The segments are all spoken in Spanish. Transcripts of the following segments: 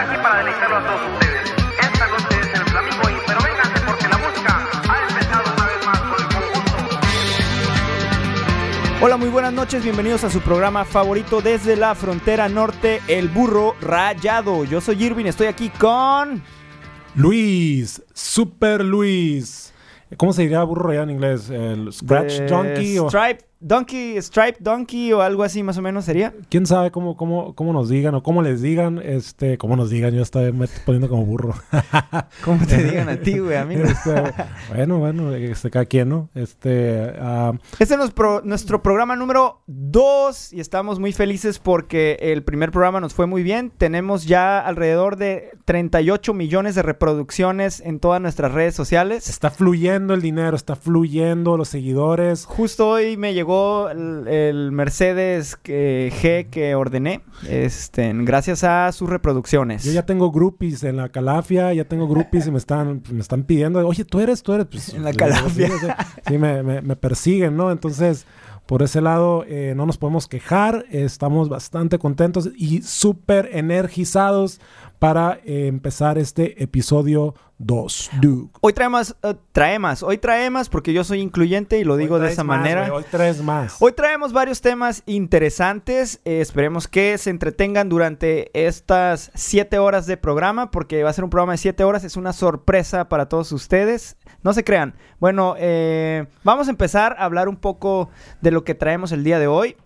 aquí para deleitarlo a todos ustedes. Esta noche es el Flamingo y pero vénganse porque la música ha empezado una vez más con el conjunto. Hola, muy buenas noches, bienvenidos a su programa favorito desde la frontera norte, El Burro Rayado. Yo soy Irving, estoy aquí con... Luis, Super Luis. ¿Cómo se diría burro rayado en inglés? ¿El Scratch eh, Donkey? O, Stripe Donkey, Stripe Donkey o algo así más o menos sería. ¿Quién sabe cómo, cómo, cómo nos digan o cómo les digan? Este, cómo nos digan, yo estoy me estoy poniendo como burro. ¿Cómo te digan a ti, güey? A mí no. Este, bueno, bueno, este, cada quien, ¿no? Este, ah, Este es nuestro, nuestro programa número 2 y estamos muy felices porque el primer programa nos fue muy bien. Tenemos ya alrededor de 38 millones de reproducciones en todas nuestras redes sociales. está fluyendo el dinero, está fluyendo los seguidores. Justo hoy me llegó el, el Mercedes que- G que ordené, este, gracias a sus reproducciones. Yo ya tengo groupies en la calafia, ya tengo groupies y me están, me están pidiendo, oye, tú eres, tú eres. Pues, En la calafia. Sí, sí, sí, me, me- me persiguen, ¿no? Entonces, por ese lado, eh, no nos podemos quejar, estamos bastante contentos y súper energizados para eh, empezar este episodio 2. Duke. Hoy traemos, eh, traemos, hoy traemos porque yo soy incluyente y lo digo de esa más, manera. güey, hoy traes más. Hoy traemos varios temas interesantes. eh, esperemos que se entretengan durante estas siete horas de programa, porque va a ser un programa de siete horas. Es una sorpresa para todos ustedes. No se crean. Bueno, eh, vamos a empezar a hablar un poco de lo que traemos el día de hoy.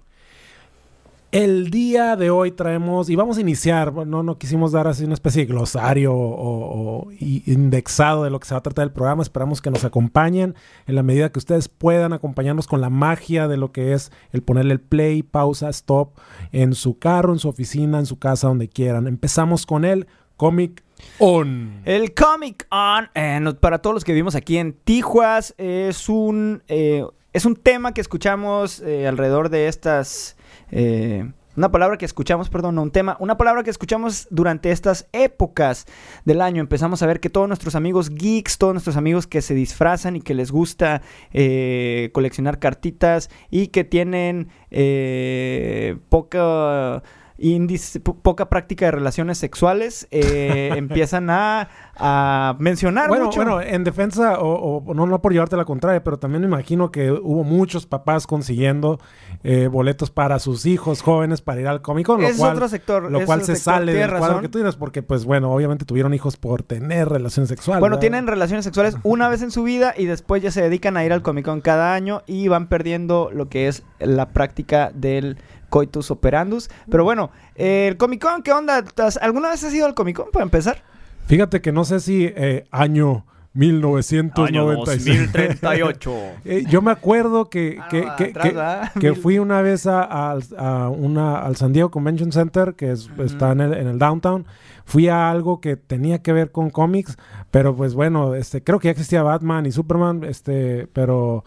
El día de hoy traemos, y vamos a iniciar, no, no quisimos dar así una especie de glosario o, indexado de lo que se va a tratar el programa. Esperamos que nos acompañen en la medida que ustedes puedan acompañarnos con la magia de lo que es el ponerle el play, pausa, stop en su carro, en su oficina, en su casa, donde quieran. Empezamos con el Comic On. El Comic On, eh, para todos los que vivimos aquí en Tijuas, es un, eh, es un tema que escuchamos eh, alrededor de estas... eh, una palabra que escuchamos, perdón, no un tema, una palabra que escuchamos durante estas épocas del año. Empezamos a ver que todos nuestros amigos geeks, todos nuestros amigos que se disfrazan y que les gusta eh, coleccionar cartitas y que tienen eh, poca índice, po- poca práctica de relaciones sexuales, eh, empiezan a, a mencionar Bueno, mucho. bueno, en defensa, o, o no, no por llevarte la contraria, pero también me imagino que hubo muchos papás consiguiendo eh, boletos para sus hijos jóvenes para ir al Comic Con, lo es cual, otro sector. lo cual se sector, sale del cuadro que tú tienes, porque pues bueno, obviamente tuvieron hijos por tener relaciones sexuales. Bueno, ¿verdad? tienen relaciones sexuales una vez en su vida y después ya se dedican a ir al Comic Con cada año y van perdiendo lo que es la práctica del coitus operandus. Pero bueno, eh, el Comic Con, ¿qué onda? ¿Has- ¿Alguna vez has ido al Comic Con para empezar? Fíjate que no sé si eh, año 1996. Eh, yo me acuerdo que, que, Ah, que- atrás, que- que Mil- fui una vez a, a- a una, al San Diego Convention Center, que es- está en el, en el downtown. Fui a algo que tenía que ver con cómics, pero pues bueno, este, creo que ya existía Batman y Superman, este, pero,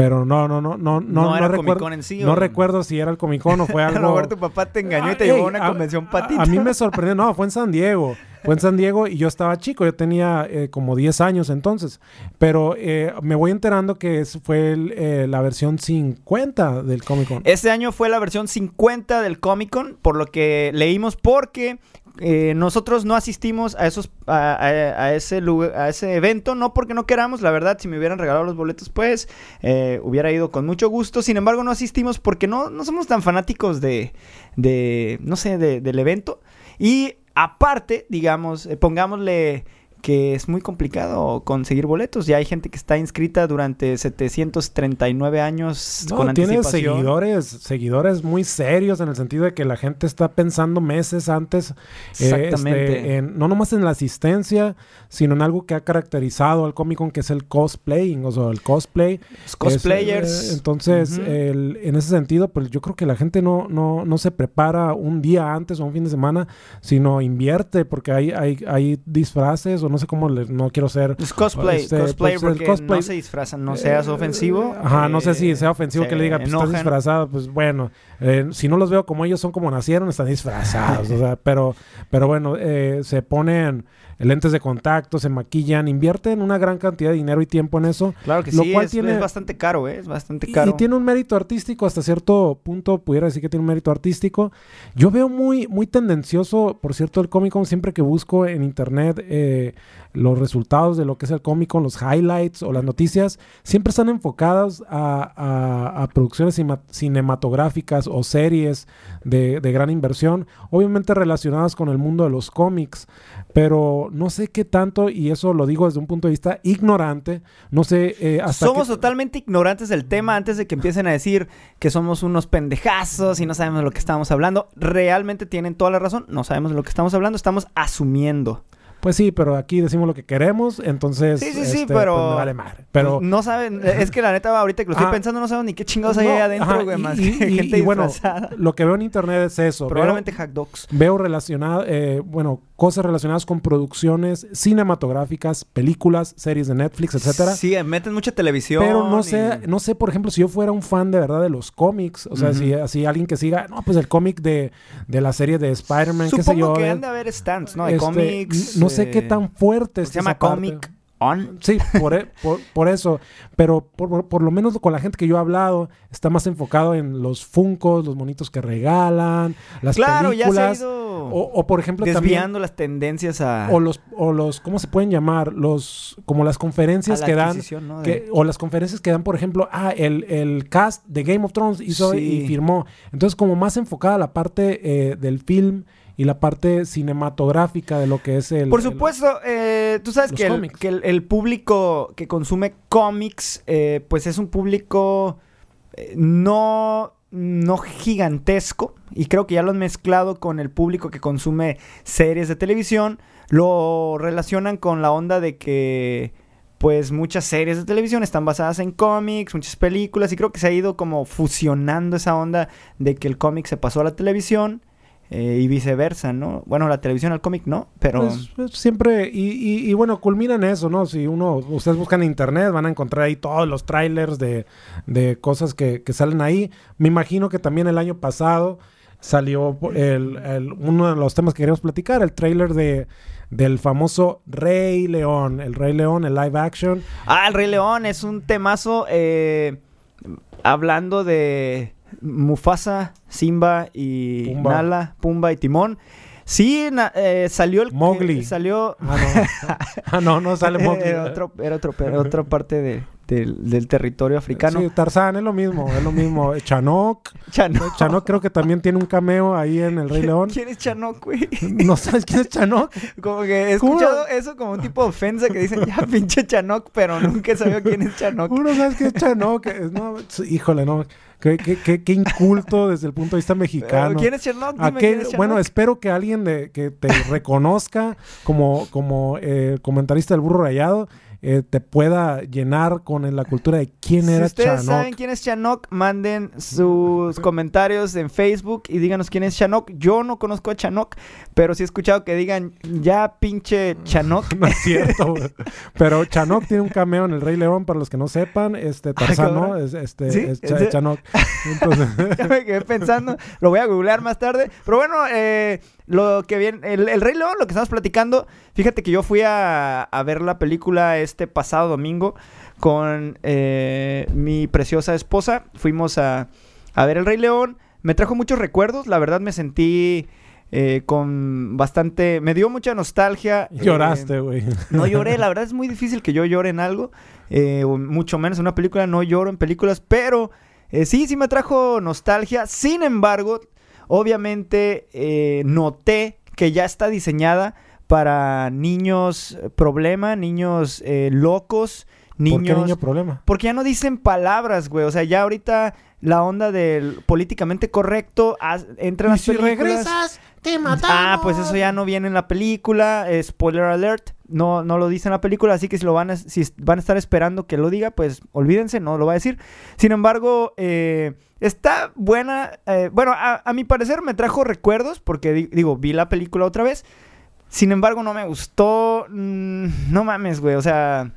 pero no, no, no, no, no, No era recuerdo, Comic-Con en sí, no ¿o? recuero si era el Comic Con o fue A lo algo. mejor tu papá te engañó y te llevó a una convención a- patito. A, mí me sorprendió, no, fue en San Diego. Fue en San Diego y yo estaba chico, yo tenía eh, como 10 años entonces. Pero eh, me voy enterando que es- fue el, eh, la versión 50 del Comic Con. Este año fue la versión 50 del Comic Con, por lo que leímos porque eh, nosotros no asistimos a esos a, ese lugar- a ese evento, no porque no queramos, la verdad, si me hubieran regalado los boletos, pues eh, hubiera ido con mucho gusto. Sin embargo, no asistimos porque no, no somos tan fanáticos de, de no sé, de- del evento. Y aparte, digamos, eh, pongámosle que es muy complicado conseguir boletos. Ya hay gente que está inscrita durante 739 años No, con tiene anticipación. seguidores, seguidores muy serios en el sentido de que la gente está pensando meses antes, eh, Exactamente. este, en- no nomás en la asistencia, sino en algo que ha caracterizado al Comic Con, que es el cosplaying, o sea, el cosplay. Los cosplayers. Es, eh, entonces, el- en ese sentido, pues yo creo que la gente no, no, no se prepara un día antes o un fin de semana, sino invierte, porque hay, hay, hay disfraces o no sé cómo, le- no quiero ser... Es cosplay, Este, cosplay pues, porque cosplay- no se disfrazan, no seas Eh, ofensivo. Ajá, no sé si eh, sea ofensivo se que le diga, pues estás enojan. disfrazado, pues bueno, eh, si no los veo como ellos son como nacieron, están disfrazados, o sea, pero, pero bueno, eh, se ponen lentes de contacto, se maquillan, invierten una gran cantidad de dinero y tiempo en eso. Claro que Lo sí, cual es, tiene- es bastante caro, ¿eh? Es bastante caro. y tiene un mérito artístico, hasta cierto punto pudiera decir que tiene un mérito artístico. Yo veo muy, muy tendencioso, por cierto, el Comic Con, siempre que busco en internet eh, los resultados de lo que es el Comic Con, los highlights o las noticias, siempre están enfocadas a, a- a producciones cinematográficas o series de, de gran inversión, obviamente relacionadas con el mundo de los cómics, pero no sé qué tanto, y eso lo digo desde un punto de vista ignorante, no sé eh, hasta Somos totalmente ignorantes del tema antes de que empiecen a decir que somos unos pendejazos y no sabemos de lo que estamos hablando. Realmente tienen toda la razón, no sabemos de lo que estamos hablando, estamos asumiendo. Pues sí, pero aquí decimos lo que queremos, entonces. Sí, sí, sí, este, pero- pues, me vale madre. Pero. no saben, es que la neta ahorita que lo estoy Ah. pensando no saben ni qué chingados hay ahí adentro, ajá, güey, y- más y- que y- gente y bueno, lo que veo en internet es eso. veo- Probablemente hack dogs. Veo relacionado, eh, bueno, cosas relacionadas con producciones cinematográficas, películas, series de Netflix, etcétera. Sí, meten mucha televisión. Pero no sé, no sé, por ejemplo, si yo fuera un fan de verdad de los cómics, o sea, si así alguien que siga, no, pues el cómic de, de la serie de Spider-Man, qué sé Supongo yo. que de- han de haber stands, ¿no? De este, cómics. No sé qué eh, tan fuerte Se está llama esa parte. Comic On. Sí, por, e- por, por eso. Pero por, por lo menos con la gente que yo he hablado, está más enfocado en los funcos, los monitos que regalan, las Claro, ya se ha películas. ido o, o, por ejemplo desviando las tendencias a, también... O los, o los, ¿cómo se pueden llamar? Los, como las conferencias la que dan... o las conferencias que dan, por ejemplo, ah, el, el cast de Game of Thrones hizo Sí. y firmó. Entonces, como más enfocada la parte eh, del film y la parte cinematográfica de lo que es el... Por el- supuesto, eh, tú sabes que, el, cómics. que el- el público que consume cómics, eh, pues es un público eh, no, no gigantesco. Y creo que ya lo han mezclado con el público que consume series de televisión. Lo relacionan con la onda de que, pues, muchas series de televisión están basadas en cómics, muchas películas. Y creo que se ha ido como fusionando esa onda de que el cómic se pasó a la televisión. Eh, y viceversa, ¿no? Bueno, la televisión al cómic no, pero... Pues, pues, siempre, y, y- y bueno, culmina en eso, ¿no? Si uno, ustedes buscan en internet, van a encontrar ahí todos los trailers de, de cosas que, que salen ahí. Me imagino que también el año pasado salió el, el- uno de los temas que queríamos platicar, el trailer de, del famoso Rey León, el Rey León, el live action. Ah, el Rey León es un temazo. eh, hablando de Mufasa, Simba y Pumba. Nala, Pumba y Timón. Sí, na- eh, salió el... Mowgli. Salió... Ah, no, ah, no, no sale Mowgli. Era, otro, era otro- era otra parte de- del, del territorio africano. Sí, Tarzán es lo mismo, es lo mismo. Chanok, Chanok. Chanok creo que también tiene un cameo ahí en el Rey León. ¿Quién es Chanok, güey? ¿No sabes quién es Chanok? Como que he escuchado eso como un tipo de ofensa que dicen, ya pinche Chanok, pero nunca he sabido quién es Chanok. ¿Cómo no sabes qué es Chanok? No, híjole, no. Qué, qué- qué- qué inculto desde el punto de vista mexicano. ¿Quién es Chanok. bueno, espero que alguien de- que te reconozca como, como eh, comentarista del burro rayado eh, te pueda llenar con la cultura de quién si era ustedes Chanok. saben quién es Chanok, manden sus comentarios en Facebook y díganos quién es Chanok. Yo no conozco a Chanok, pero sí he escuchado que digan, ya pinche Chanok. No es cierto. Pero Chanok tiene un cameo en El Rey León, para los que no sepan. Este, Tarzán, ¿no? cabrón. Es, este, ¿Sí? es ¿Sí? Chanok. Entonces, ya me quedé pensando, lo voy a googlear más tarde. Pero bueno, eh, lo que viene, el, el Rey León, lo que estamos platicando, fíjate que yo fui a, a ver la película este pasado domingo con eh, mi preciosa esposa. Fuimos a, a ver el Rey León. Me trajo muchos recuerdos, la verdad me sentí eh, con bastante, me dio mucha nostalgia. eh, lloraste, güey. no lloré, la verdad es muy difícil que yo llore en algo, eh, o mucho menos en una película, no lloro en películas, pero eh, sí, sí me trajo nostalgia. Sin embargo, obviamente eh, noté que ya está diseñada para niños eh, problema, niños eh, locos, ¿Por qué niños... niño problema? Porque ya no dicen palabras, güey. O sea, ya ahorita la onda del políticamente correcto haz- entra en las si películas. regresas, te matamos. Ah, pues eso ya no viene en la película. eh, spoiler alert. No, no lo dice en la película. Así que si lo van a, si van a estar esperando que lo diga, pues olvídense, no lo va a decir. Sin embargo, eh, está buena. eh, bueno, a, a mi parecer me trajo recuerdos. Porque di- digo, vi la película otra vez. Sin embargo, no me gustó. mm, No mames, güey. O sea,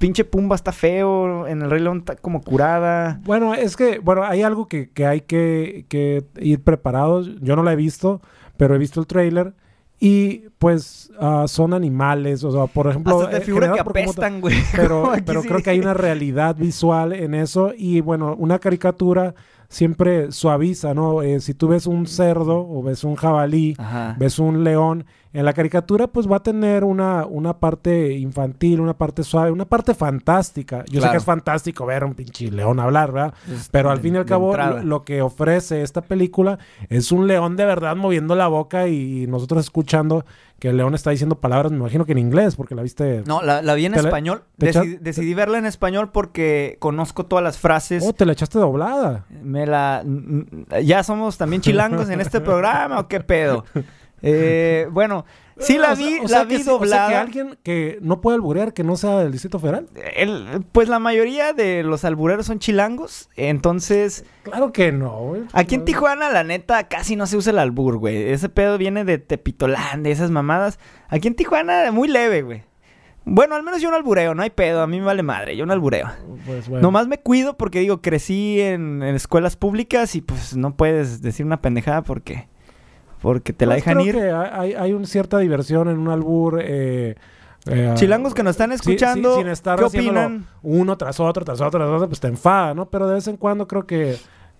pinche Pumba está feo. En el Rey León está como curada. Bueno, es que, bueno, hay algo que, que hay que, que ir preparados. Yo no la he visto, pero he visto el trailer. Y pues ah, son animales, o sea, por ejemplo... Hasta te eh, figura que apestan, güey. pero, pero sí. creo que hay una realidad visual en eso y bueno, una caricatura siempre suaviza, ¿no? Eh, si tú ves un cerdo o ves un jabalí, Ajá. ves un león, en la caricatura pues va a tener una, una parte infantil, una parte suave, una parte fantástica. Yo sé que es fantástico ver a un pinche león hablar, ¿verdad? Es Pero al de- fin y al cabo lo, lo que ofrece esta película es un león de verdad moviendo la boca y nosotros escuchando que el león está diciendo palabras, me imagino que en inglés, porque la viste... No, la, la vi en ¿Te la- español. te decidí verla en español porque conozco todas las frases. Oh, te la echaste doblada. Me la... ¿Ya somos también chilangos en este programa o qué pedo? Eh, bueno, sí la O vi, o sea la que vi o sea doblada. que alguien que no puede alburear que no sea del Distrito Federal. El- pues la mayoría de los albureros son chilangos, entonces Claro que no, güey. aquí en. Tijuana la neta casi no se usa el albur, güey. Ese pedo viene de Tepitolán, de esas mamadas. Aquí en Tijuana muy leve, güey. Bueno, al menos yo no albureo, no hay pedo, a mí me vale madre, yo no albureo. Pues bueno. Nomás me cuido porque digo, crecí en, en escuelas públicas y pues no puedes decir una pendejada porque porque te la Pues dejan creo ir. que hay, hay una cierta diversión en un albur. Eh, eh, Chilangos que nos están sí, escuchando, sí, sin estar ¿qué opinan? Uno tras otro, tras otro, tras otro, pues te enfada, ¿no? Pero de vez en cuando creo que,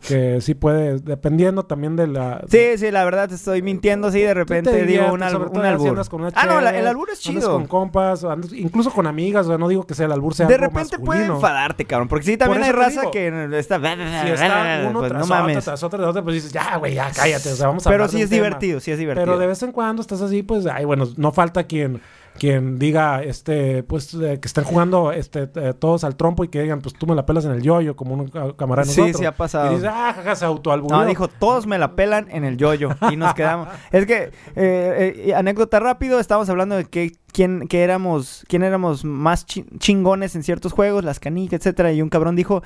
que sí puede, dependiendo también de la... Sí, sí, la verdad te estoy mintiendo, sí, de Tú te repente digo un, al- un albur. andas con una Ah, no, la- el albur es chido. con compas, andas- incluso con amigas, o sea, no digo que sea el albur sea De algo repente puede masculino. enfadarte, cabrón, porque sí, también Por hay raza digo. que está... Si está uno pues, tras no otro, mames. tras otro, tras otro, pues dices, ya, güey, ya cállate, o sea, vamos a Pero sí es tema. divertido, sí es divertido. Pero de vez en cuando estás así, pues, ay, bueno, no falta quien quien diga, este, pues, eh, que estén jugando este, eh, todos al trompo y que digan, pues tú me la pelas en el yoyo, como un ca- camarada Sí, nosotros. sí ha pasado. Y dices, ah, jaja, se. No, dijo, todos me la pelan en el yoyo. Y nos quedamos. es que, eh, eh, anécdota rápido, estábamos hablando de que quién, que éramos, quién éramos más chi- chingones en ciertos juegos, las canicas, etcétera. Y un cabrón dijo,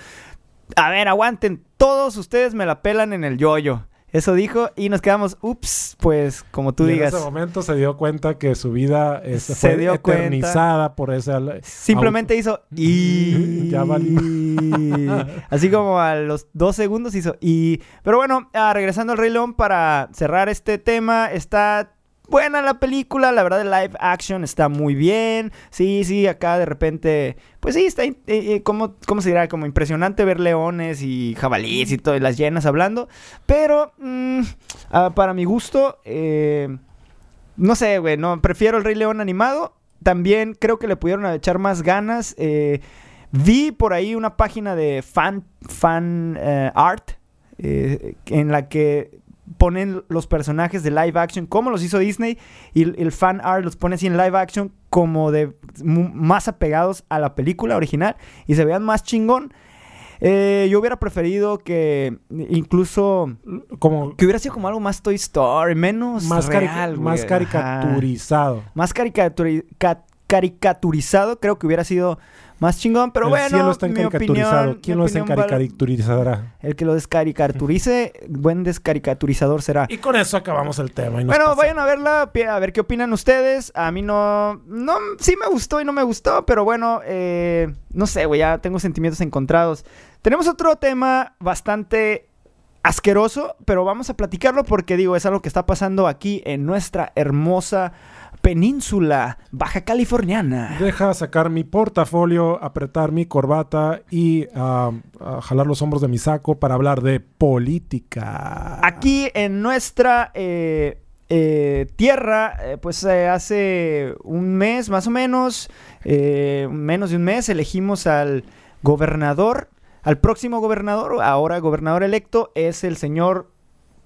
a ver, aguanten, todos ustedes me la pelan en el yoyo. Eso dijo, y nos quedamos, ups, pues, como tú Y digas. En ese momento se dio cuenta que su vida este, Se fue dio cuenta. eternizada por ese... Simplemente hizo y Ya así como a los dos segundos hizo y pero bueno ah, regresando al Rey León para cerrar este tema está buena la película la verdad el live action está muy bien sí sí acá de repente pues sí está eh, eh, como cómo se dirá como impresionante ver leones y jabalíes y todas las llenas hablando pero mm, ah, para mi gusto eh, no sé, güey, no, prefiero el Rey León animado. También creo que le pudieron echar más ganas. eh, vi por ahí una página de fan, fan art en la que ponen los personajes de live action como los hizo Disney y el, el fan art los pone así en live action como de más apegados a la película original y se vean más chingón. Eh, yo hubiera preferido que incluso Como que hubiera sido como algo más Toy Story, menos más, real, más Ajá. caricaturizado. Más caricaturi- ca- caricaturizado, creo que hubiera sido más chingón, pero el bueno, cielo está mi caricaturizado. opinión- ¿Quién mi lo caricaturizará? El que lo descaricaturice, buen descaricaturizador será. Y con eso acabamos el tema. y nos Bueno, vayan a verla, a ver qué opinan ustedes. A mí no, no, sí me gustó y no me gustó, pero bueno, eh, no sé, güey, ya tengo sentimientos encontrados. Tenemos otro tema bastante asqueroso, pero vamos a platicarlo porque digo, es algo que está pasando aquí en nuestra hermosa península baja californiana. Deja sacar mi portafolio, apretar mi corbata y ah, jalar los hombros de mi saco para hablar de política. Aquí en nuestra eh, eh, tierra, eh, pues hace un mes más o menos, menos de un mes, elegimos al gobernador, al próximo gobernador, ahora gobernador electo, es el señor,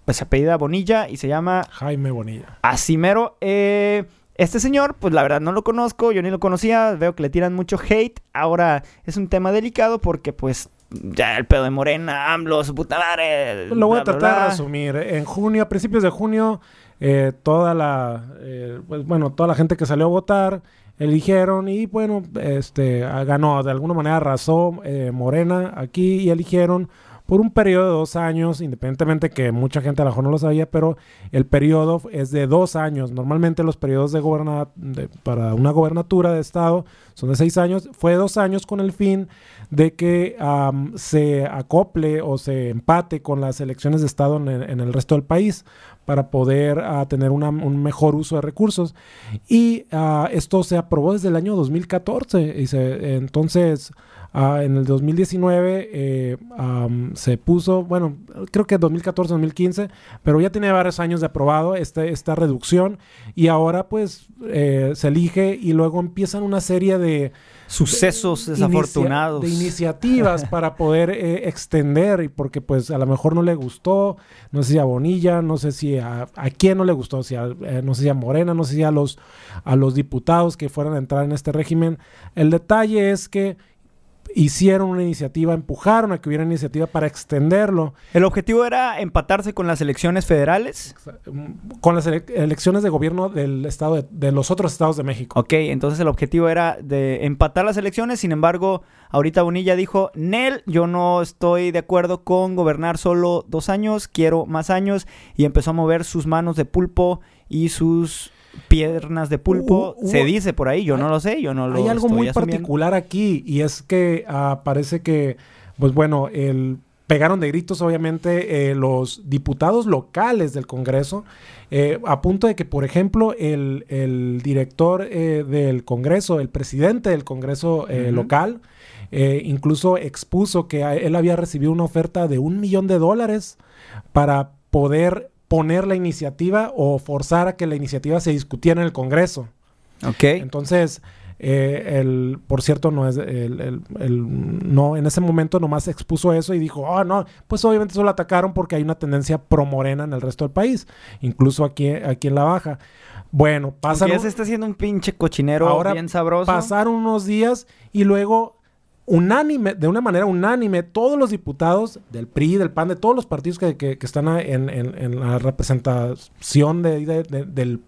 pues se apellida Bonilla y se llama Jaime Bonilla. Asimero. Eh, este señor, pues la verdad no lo conozco, yo ni lo conocía, veo que le tiran mucho hate. Ahora es un tema delicado porque pues ya el pedo de Morena, AMLO, su puta madre. Lo voy a bla, bla, tratar de resumir. En junio, a principios de junio, eh, toda la, eh, pues, bueno, toda la gente que salió a votar eligieron y bueno, este ganó, de alguna manera arrasó eh, Morena aquí y eligieron por un periodo de dos años, independientemente que mucha gente a lo mejor no lo sabía, pero el periodo es de dos años. Normalmente los periodos de, goberna de para una gobernatura de estado son de seis años. Fue dos años con el fin de que se acople o se empate con las elecciones de estado en el, en el resto del país para poder uh, tener un mejor uso de recursos. Y uh, esto se aprobó desde el año 2014. Y entonces, uh, en el 2019 eh, um, se puso, bueno, creo que 2014-2015, pero ya tiene varios años de aprobado este, esta reducción. Y ahora pues eh, se elige y luego empiezan una serie de sucesos de, desafortunados. De iniciativas para poder eh, extender, y porque pues a lo mejor no le gustó, no sé si a Bonilla, no sé si a, a quién no le gustó, si a, eh, no sé si a Morena, no sé si a los, a los diputados que fueran a entrar en este régimen. El detalle es que hicieron una iniciativa, empujaron a que hubiera iniciativa para extenderlo. El objetivo era empatarse con las elecciones federales. Con las ele elecciones de gobierno del estado de, de, los otros estados de México. Ok, entonces el objetivo era de empatar las elecciones, sin embargo, ahorita Bonilla dijo, Nel, yo no estoy de acuerdo con gobernar solo dos años, quiero más años, y empezó a mover sus manos de pulpo y sus piernas de pulpo, uh, uh, se dice por ahí, yo hay, no lo sé, yo no lo Hay algo muy asumiendo. particular aquí y es que uh, parece que, pues bueno, el, pegaron de gritos obviamente eh, los diputados locales del Congreso, eh, a punto de que, por ejemplo, el, el director eh, del Congreso, el presidente del Congreso -huh. local, incluso expuso que él había recibido una oferta de un millón de dólares para poder poner la iniciativa o forzar a que la iniciativa se discutiera en el Congreso. Ok. Entonces, eh, el, por cierto, no es el, el, el, no, en ese momento nomás expuso eso y dijo, oh, no, pues obviamente solo atacaron porque hay una tendencia pro morena en el resto del país, incluso aquí, aquí en la baja. Bueno, pasaron. Ya se está haciendo un pinche cochinero ahora bien sabroso. Pasaron unos días y luego unánime, de una manera unánime, todos los diputados del PRI, del PAN, de todos los partidos que, que, que están en, en, en, la representación de, de, de, del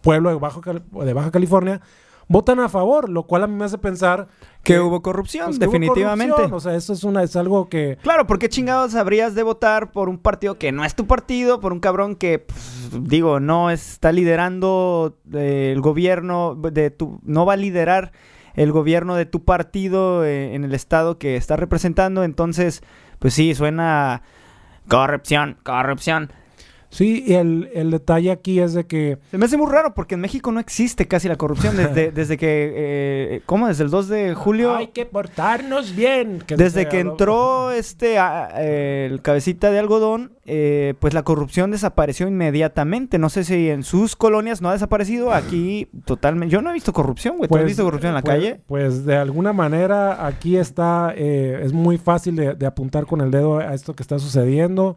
pueblo de Baja, de Baja California, votan a favor, lo cual a mí me hace pensar que, que hubo corrupción, pues, que definitivamente. Hubo corrupción. O sea, eso es una es algo que Claro, ¿por qué chingados habrías de votar por un partido que no es tu partido, por un cabrón que pues, digo, no está liderando eh, el gobierno de tu no va a liderar el gobierno de tu partido eh, en el estado que está representando, entonces pues sí, suena corrupción, corrupción. Sí, y el, el, detalle aquí es de que... Se me hace muy raro porque en México no existe casi la corrupción desde, desde que... Eh, ¿Cómo? Desde el 2 de julio... Hay que portarnos bien. Que desde que entró este a, eh, el cabecita de algodón, eh, pues la corrupción desapareció inmediatamente. No sé si en sus colonias no ha desaparecido. Aquí totalmente... Yo no he visto corrupción, güey. Pues, ¿Tú has visto corrupción en la pues, calle? Pues de alguna manera aquí está... Eh, es muy fácil de, de apuntar con el dedo a esto que está sucediendo.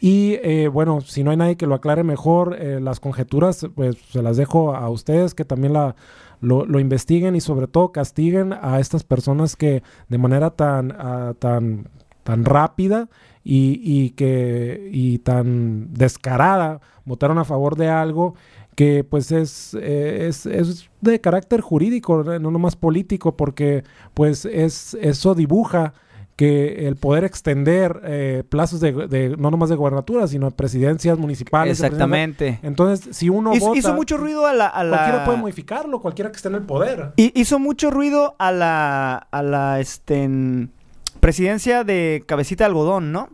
Y eh, bueno, si no hay nadie que lo aclare mejor, eh, las conjeturas, pues se las dejo a ustedes que también la, lo, investiguen y sobre todo castiguen a estas personas que de manera tan, uh, tan, tan rápida y, y, que, y tan descarada votaron a favor de algo que pues es, eh, es, es, de carácter jurídico, no nomás político, porque pues es, eso dibuja que el poder extender eh, plazos de, de, no nomás de gobernatura, sino de presidencias municipales. Exactamente. Entonces, si uno hizo, vota, hizo mucho ruido a la, a la, Cualquiera puede modificarlo, cualquiera que esté en el poder. Y hizo mucho ruido a la, a la este, en, presidencia de cabecita de algodón, ¿no?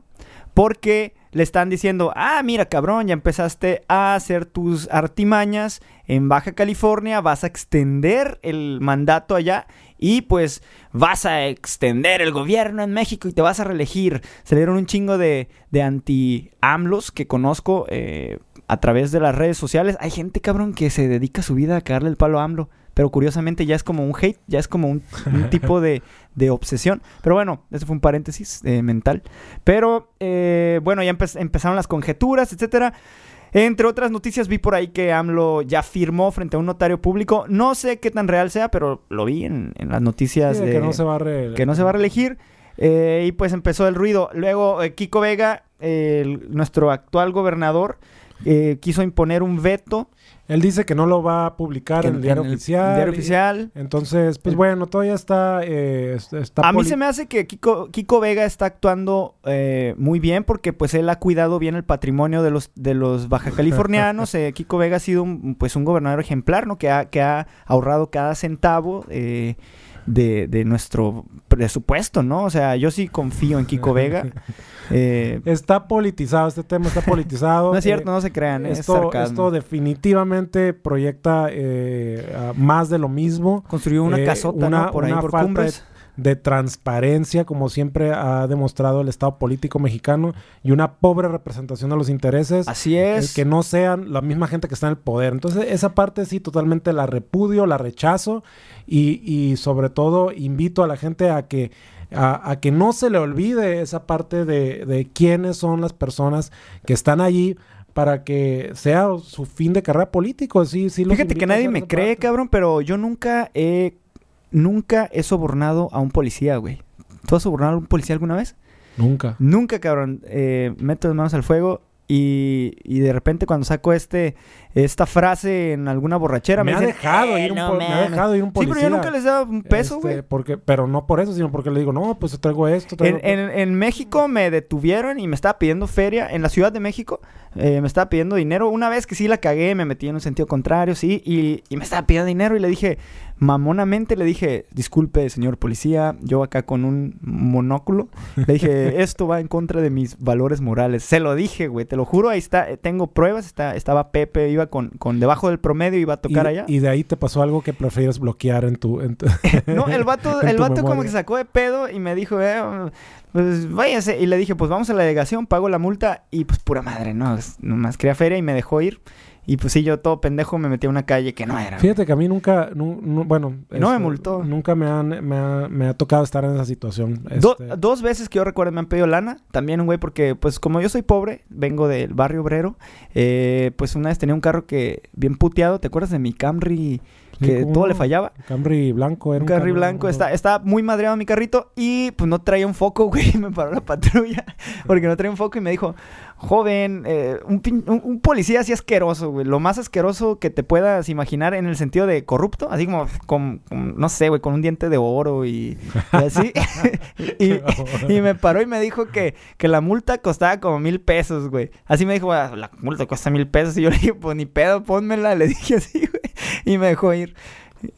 Porque le están diciendo, ah, mira, cabrón, ya empezaste a hacer tus artimañas en Baja California, vas a extender el mandato allá y pues vas a extender el gobierno en México y te vas a reelegir. Se dieron un chingo de, de anti-AMLOS que conozco eh, a través de las redes sociales. Hay gente, cabrón, que se dedica su vida a caerle el palo a AMLO. Pero curiosamente ya es como un hate, ya es como un, un tipo de, de, obsesión. Pero bueno, eso fue un paréntesis eh, mental. Pero eh, bueno, ya empe empezaron las conjeturas, etcétera. Entre otras noticias vi por ahí que AMLO ya firmó frente a un notario público. No sé qué tan real sea, pero lo vi en, en las noticias sí, de, que, no se va a re... que no se va a reelegir. Eh, y pues empezó el ruido. Luego eh, Kiko Vega, eh, nuestro actual gobernador, eh, quiso imponer un veto. Él dice que no lo va a publicar en, el diario oficial. diario oficial. Entonces, pues bueno, todavía está... eh, está A mí se me hace que Kiko, Kiko Vega está actuando eh, muy bien porque pues él ha cuidado bien el patrimonio de los, de los baja californianos. Eh, Kiko Vega ha sido un, pues un gobernador ejemplar, ¿no? Que ha, que ha ahorrado cada centavo eh, de, de nuestro presupuesto, ¿no? O sea, yo sí confío en Kiko Vega. Eh, Está politizado, este tema está politizado. no es cierto, Eh, no se crean, es Esto, definitivamente proyecta eh, más de lo mismo. Construyó una eh, casota, una- ¿no? Por ahí, una por falta cumbres. de transparencia, como siempre ha demostrado el Estado político mexicano, y una pobre representación de los intereses. Así el es. que no sean la misma gente que está en el poder. Entonces, esa parte sí, totalmente la repudio, la rechazo y, y sobre todo invito a la gente a que, a, a que no se le olvide esa parte de, de quiénes son las personas que están allí para que sea su fin de carrera político. Sí, sí Fíjate que nadie me cree, parte. cabrón, pero yo nunca he nunca he sobornado a un policía, güey. ¿Tú has sobornado a un policía alguna vez? Nunca. Nunca, cabrón. Eh, meto las manos al fuego y, y de repente cuando saco este esta frase en alguna borrachera Me, me, ha dicen, dejado "Eh, ir un no po- me ha mames". dejado ir un Sí, policía. pero yo nunca les daba un peso, Este, güey. porque, pero no por eso, sino porque le digo, no, pues traigo esto. Traigo... En, en- en México me detuvieron y me estaba pidiendo feria. En la Ciudad de México eh, me estaba pidiendo dinero. Una vez que sí la cagué, me metí en un sentido contrario, sí. Y, y me estaba pidiendo dinero y le dije, mamonamente, le dije, disculpe, señor policía, yo acá con un monóculo. Le dije, esto va en contra de mis valores morales. Se lo dije, güey, te lo juro. Ahí está, eh, tengo pruebas. Está, estaba Pepe, iba con, con debajo del promedio, iba a tocar y, allá. y de ahí te pasó algo que prefieres bloquear en tu... En tu- No, el vato, el vato como que sacó de pedo y me dijo, eh, pues váyase. Y le dije, pues vamos a la delegación, pago la multa. Y pues pura madre, no, nomás quería feria y me dejó ir. Y pues sí, yo todo pendejo me metí a una calle que no era. Fíjate que a mí nunca, nu- nu- bueno, este, no me multó. Nunca me, han, me, ha, me ha tocado estar en esa situación. Do- Este, dos veces que yo recuerdo me han pedido lana. También un güey, porque pues como yo soy pobre, vengo del barrio obrero. eh, pues una vez tenía un carro que bien puteado. ¿Te acuerdas de mi Camry? Que todo le fallaba. Camry blanco era Un Camry blanco, está, estaba muy madreado mi carrito y pues no traía un foco, güey. Me paró la patrulla porque no traía un foco y me dijo, joven, eh, un, un- un policía así asqueroso, güey. Lo más asqueroso que te puedas imaginar en el sentido de corrupto, así como, con, con, no sé, güey, con un diente de oro y, y así. y, y me paró y me dijo que, que la multa costaba como mil pesos, güey. Así me dijo, "Ah, la multa cuesta mil pesos. Y yo le dije, pues ni pedo, pónmela. Le dije así, güey. Y me dejó ir.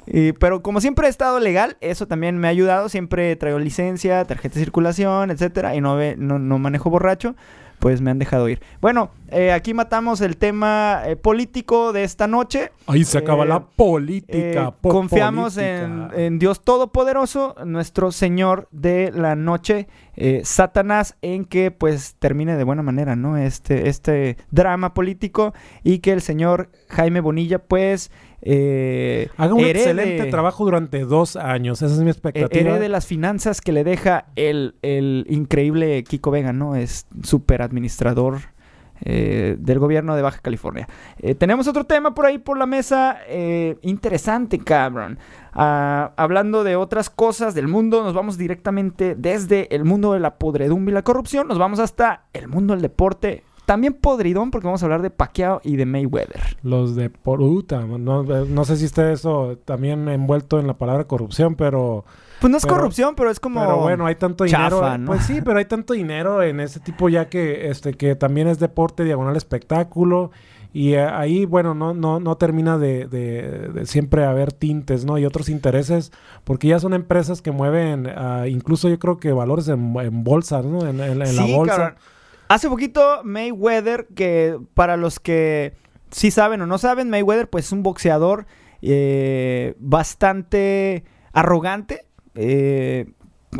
Y- pero como siempre he estado legal, eso también me ha ayudado. Siempre traigo licencia, tarjeta de circulación, etcétera. Y no, ve- no, no manejo borracho. Pues me han dejado ir. Bueno, eh, aquí matamos el tema eh, político de esta noche. Ahí se acaba Eh, la política. Eh, po- confiamos política. en, en Dios Todopoderoso, nuestro Señor de la noche, Satanás, en que pues termine de buena manera, ¿no? Este, este drama político y que el señor Jaime Bonilla pues eh, Haga un herede- excelente trabajo durante dos años. Esa es mi expectativa. herede las finanzas que le deja el, el increíble Kiko Vega, ¿no? Es súper administrador eh, del gobierno de Baja California. Eh, tenemos otro tema por ahí por la mesa. eh, interesante, cabrón. Ah, hablando de otras cosas del mundo, nos vamos directamente desde el mundo de la podredumbre y la corrupción. Nos vamos hasta el mundo del deporte. También podridón, porque vamos a hablar de Pacquiao y de Mayweather. Los de Poruta. No, no sé si esté eso también envuelto en la palabra corrupción, pero... Pues no es Pero- corrupción, pero es como. Pero bueno, hay tanto dinero. chafa, ¿no? Pues sí, pero hay tanto dinero en ese tipo ya que este que también es deporte diagonal espectáculo. Y eh, ahí, bueno, no, no, no termina de, de- de siempre haber tintes, ¿no? Y otros intereses, porque ya son empresas que mueven ah, incluso yo creo que valores en, en bolsas, ¿no? En, en- en la Sí, bolsa. cabrón. Hace poquito Mayweather, que para los que sí saben o no saben, Mayweather pues es un boxeador eh, bastante arrogante. eh,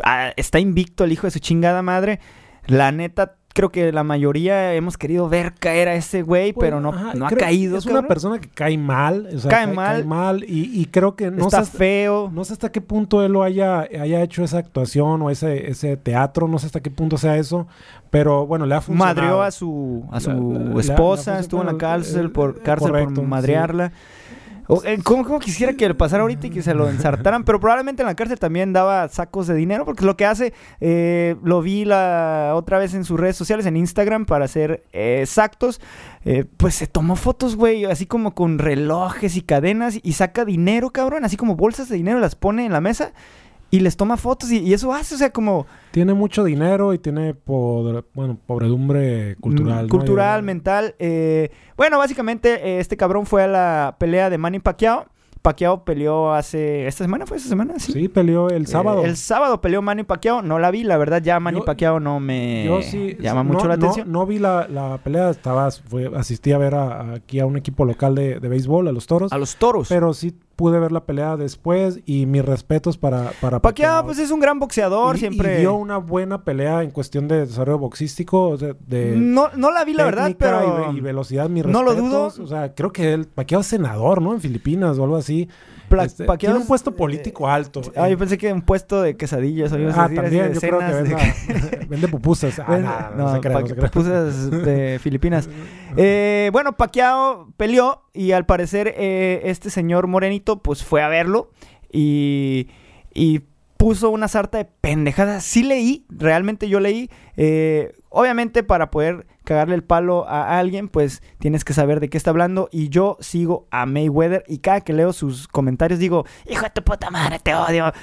ah, está invicto el hijo de su chingada madre. La neta, creo que la mayoría hemos querido ver caer a ese güey, Pues, pero no, ajá, no ha caído. Es una persona que cae mal. o sea, Cae mal. mal y, y creo que no Está sé feo. No sé hasta qué punto él lo haya, haya hecho esa actuación o ese, ese teatro, no sé hasta qué punto sea eso, pero bueno, le ha funcionado. Madreó a su, a su La- la- la- esposa, la- estuvo en la bueno, cárcel eh, por, eh, cárcel correcto, por madrearla. Eh, ¿Cómo, cómo quisiera que le pasara ahorita y que se lo ensartaran? Pero probablemente en la cárcel también daba sacos de dinero, porque lo que hace, eh, lo vi la otra vez en sus redes sociales, en Instagram, para ser eh, exactos. eh, pues se tomó fotos, güey, así como con relojes y cadenas y saca dinero, cabrón, así como bolsas de dinero, las pone en la mesa y les toma fotos y, y eso hace, o sea, como Tiene mucho dinero y tiene bueno, pobredumbre cultural. Mm, ¿no? Cultural, Y- mental. eh, bueno, básicamente eh, este cabrón fue a la pelea de Manny Pacquiao. Pacquiao peleó hace... ¿Esta semana fue esta semana? Sí. Sí, peleó el Eh, sábado. el sábado peleó Manny Pacquiao. No la vi, la verdad ya Manny Yo- Pacquiao no me Yo sí. llama no- mucho la no- atención. No, vi la, la pelea, estaba, fue, asistí a ver a- a- aquí a un equipo local de, de béisbol, a los toros. A los toros. Pero sí pude ver la pelea después y mis respetos para, para Pacquiao pues es un gran boxeador, Y- siempre... Y dio una buena pelea en cuestión de desarrollo boxístico, o sea, de no, no la vi, la verdad, pero... y, ve- y velocidad, mis no lo dudo. O sea, creo que él, Pacquiao es senador, ¿no? En Filipinas o algo así. Este, tiene un es- puesto político alto. Ah, yo Eh, pensé que un puesto de quesadillas ah, decir también, de yo creo que vende, vende pupusas. Ah, Ven- nah, no, no, se no se pupusas de Filipinas. Eh, bueno, Pacquiao peleó y al parecer eh, este señor Morenito pues fue a verlo y, y puso una sarta de pendejadas. Sí leí, realmente yo leí. eh, obviamente para poder cagarle el palo a alguien pues tienes que saber de qué está hablando y yo sigo a Mayweather y cada que leo sus comentarios digo, hijo de tu puta madre, te odio.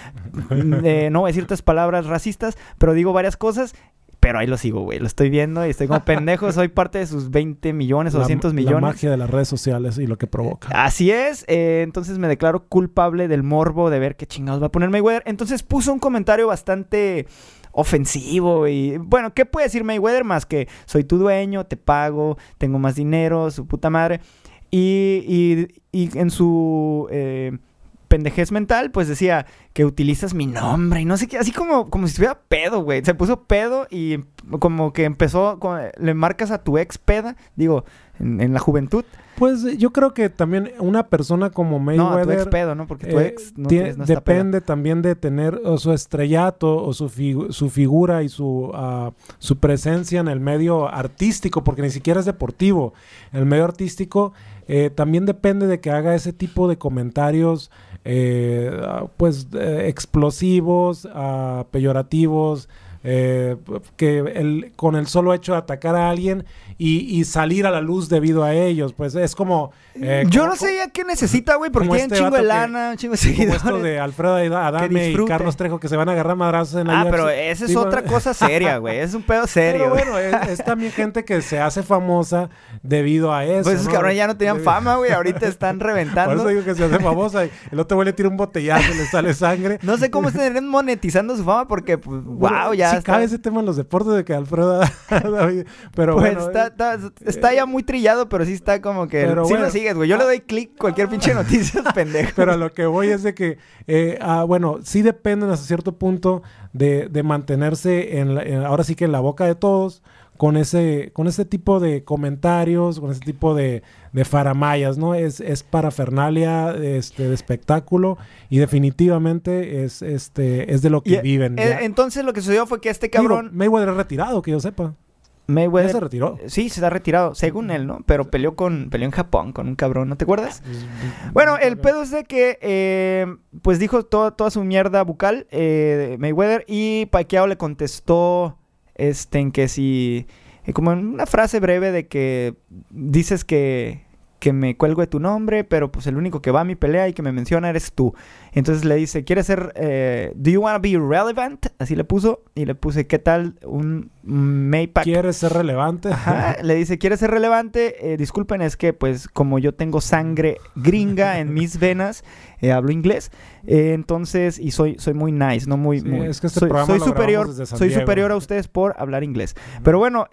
Eh, no voy a decir otras palabras racistas, pero digo varias cosas. Pero ahí lo sigo, güey. Lo estoy viendo y estoy como pendejo. Soy parte de sus 20 millones o La- 200 La millones. magia de las redes sociales y lo que provoca. Así es. eh, entonces me declaro culpable del morbo de ver qué chingados va a poner Mayweather. Entonces puso un comentario bastante ofensivo y bueno, ¿qué puede decir Mayweather más que soy tu dueño, te pago, tengo más dinero, su puta madre? Y, y- y en su eh, pendejez mental, pues decía que utilizas mi nombre y no sé qué, así como, como si estuviera pedo, güey. Se puso pedo y como que empezó, con- le marcas a tu ex peda, digo, en, en la juventud. Pues eh, yo creo que también una persona como No, a tu ex Mayweather pedo, ¿no? Porque tu eh, ex no, tie- tienes- no está pedo. depende también de tener o su estrellato o su, figu- su figura y su, ah, su presencia en el medio artístico, porque ni siquiera es deportivo. El medio artístico eh, también depende de que haga ese tipo de comentarios, eh, pues eh, explosivos, ah, peyorativos. eh, que el, con el solo hecho de atacar a alguien y, y salir a la luz debido a ellos, pues es como... eh, Yo como- no sé ya qué necesita, güey, porque como tiene un este chingo de vato que- lana, un chingo de como seguidores. esto de Alfredo Adame y. Carlos Trejo que se van a agarrar madrazos en la Ah, UFC. pero esa es Digo, otra cosa seria, güey. Es un pedo serio. Pero bueno, es, es también gente que se hace famosa debido a eso. Pues esos ¿no? cabrones ya no tenían Debido- fama, güey. Ahorita están Por reventando. eso digo que se hace famosa. y El otro güey le tira un botellazo y le sale sangre. No sé cómo están monetizando su fama porque, pues, Bueno, wow, ya sí está. cabe ese tema en los deportes de que Alfredo Adame- Pero Pues bueno, está, está, está ya muy trillado, pero sí está como que... Pero sí bueno. lo sigues, güey. Yo le doy clic cualquier pinche noticia, pendejo. Pero a lo que voy es de que, eh, ah, bueno, sí dependen hasta cierto punto de, de mantenerse en, la- en- ahora sí que en la boca de todos con ese, con ese tipo de comentarios, con ese tipo de, de faramayas, ¿no? Es, es parafernalia este, de espectáculo y definitivamente es, este, es de lo que Y, viven. eh, entonces lo que sucedió fue que este Digo, cabrón... Mayweather es retirado, que yo sepa. Ya Mayweather... se retiró. Sí, se está retirado, según él, ¿no? Pero peleó con peleó en Japón con un cabrón, ¿no te acuerdas? Bueno, el pedo es de que, eh, pues dijo toda, toda su mierda bucal eh, Mayweather y Pacquiao le contestó, este, en que si, eh, como en una frase breve de que dices que, que me cuelgo de tu nombre, pero pues el único que va a mi pelea y que me menciona eres tú. Entonces le dice, ¿quieres ser, eh, do you want to be relevant? Así le puso y le puse, ¿qué tal un Maypac? ¿Quieres ser relevante? Ajá, le dice, ¿quieres ser relevante? Eh, disculpen, es que pues como yo tengo sangre gringa en mis venas, eh, hablo inglés, entonces, y soy, soy muy nice, no muy... Sí, muy- es que este soy, soy superior, soy superior a ustedes por hablar inglés. Pero bueno,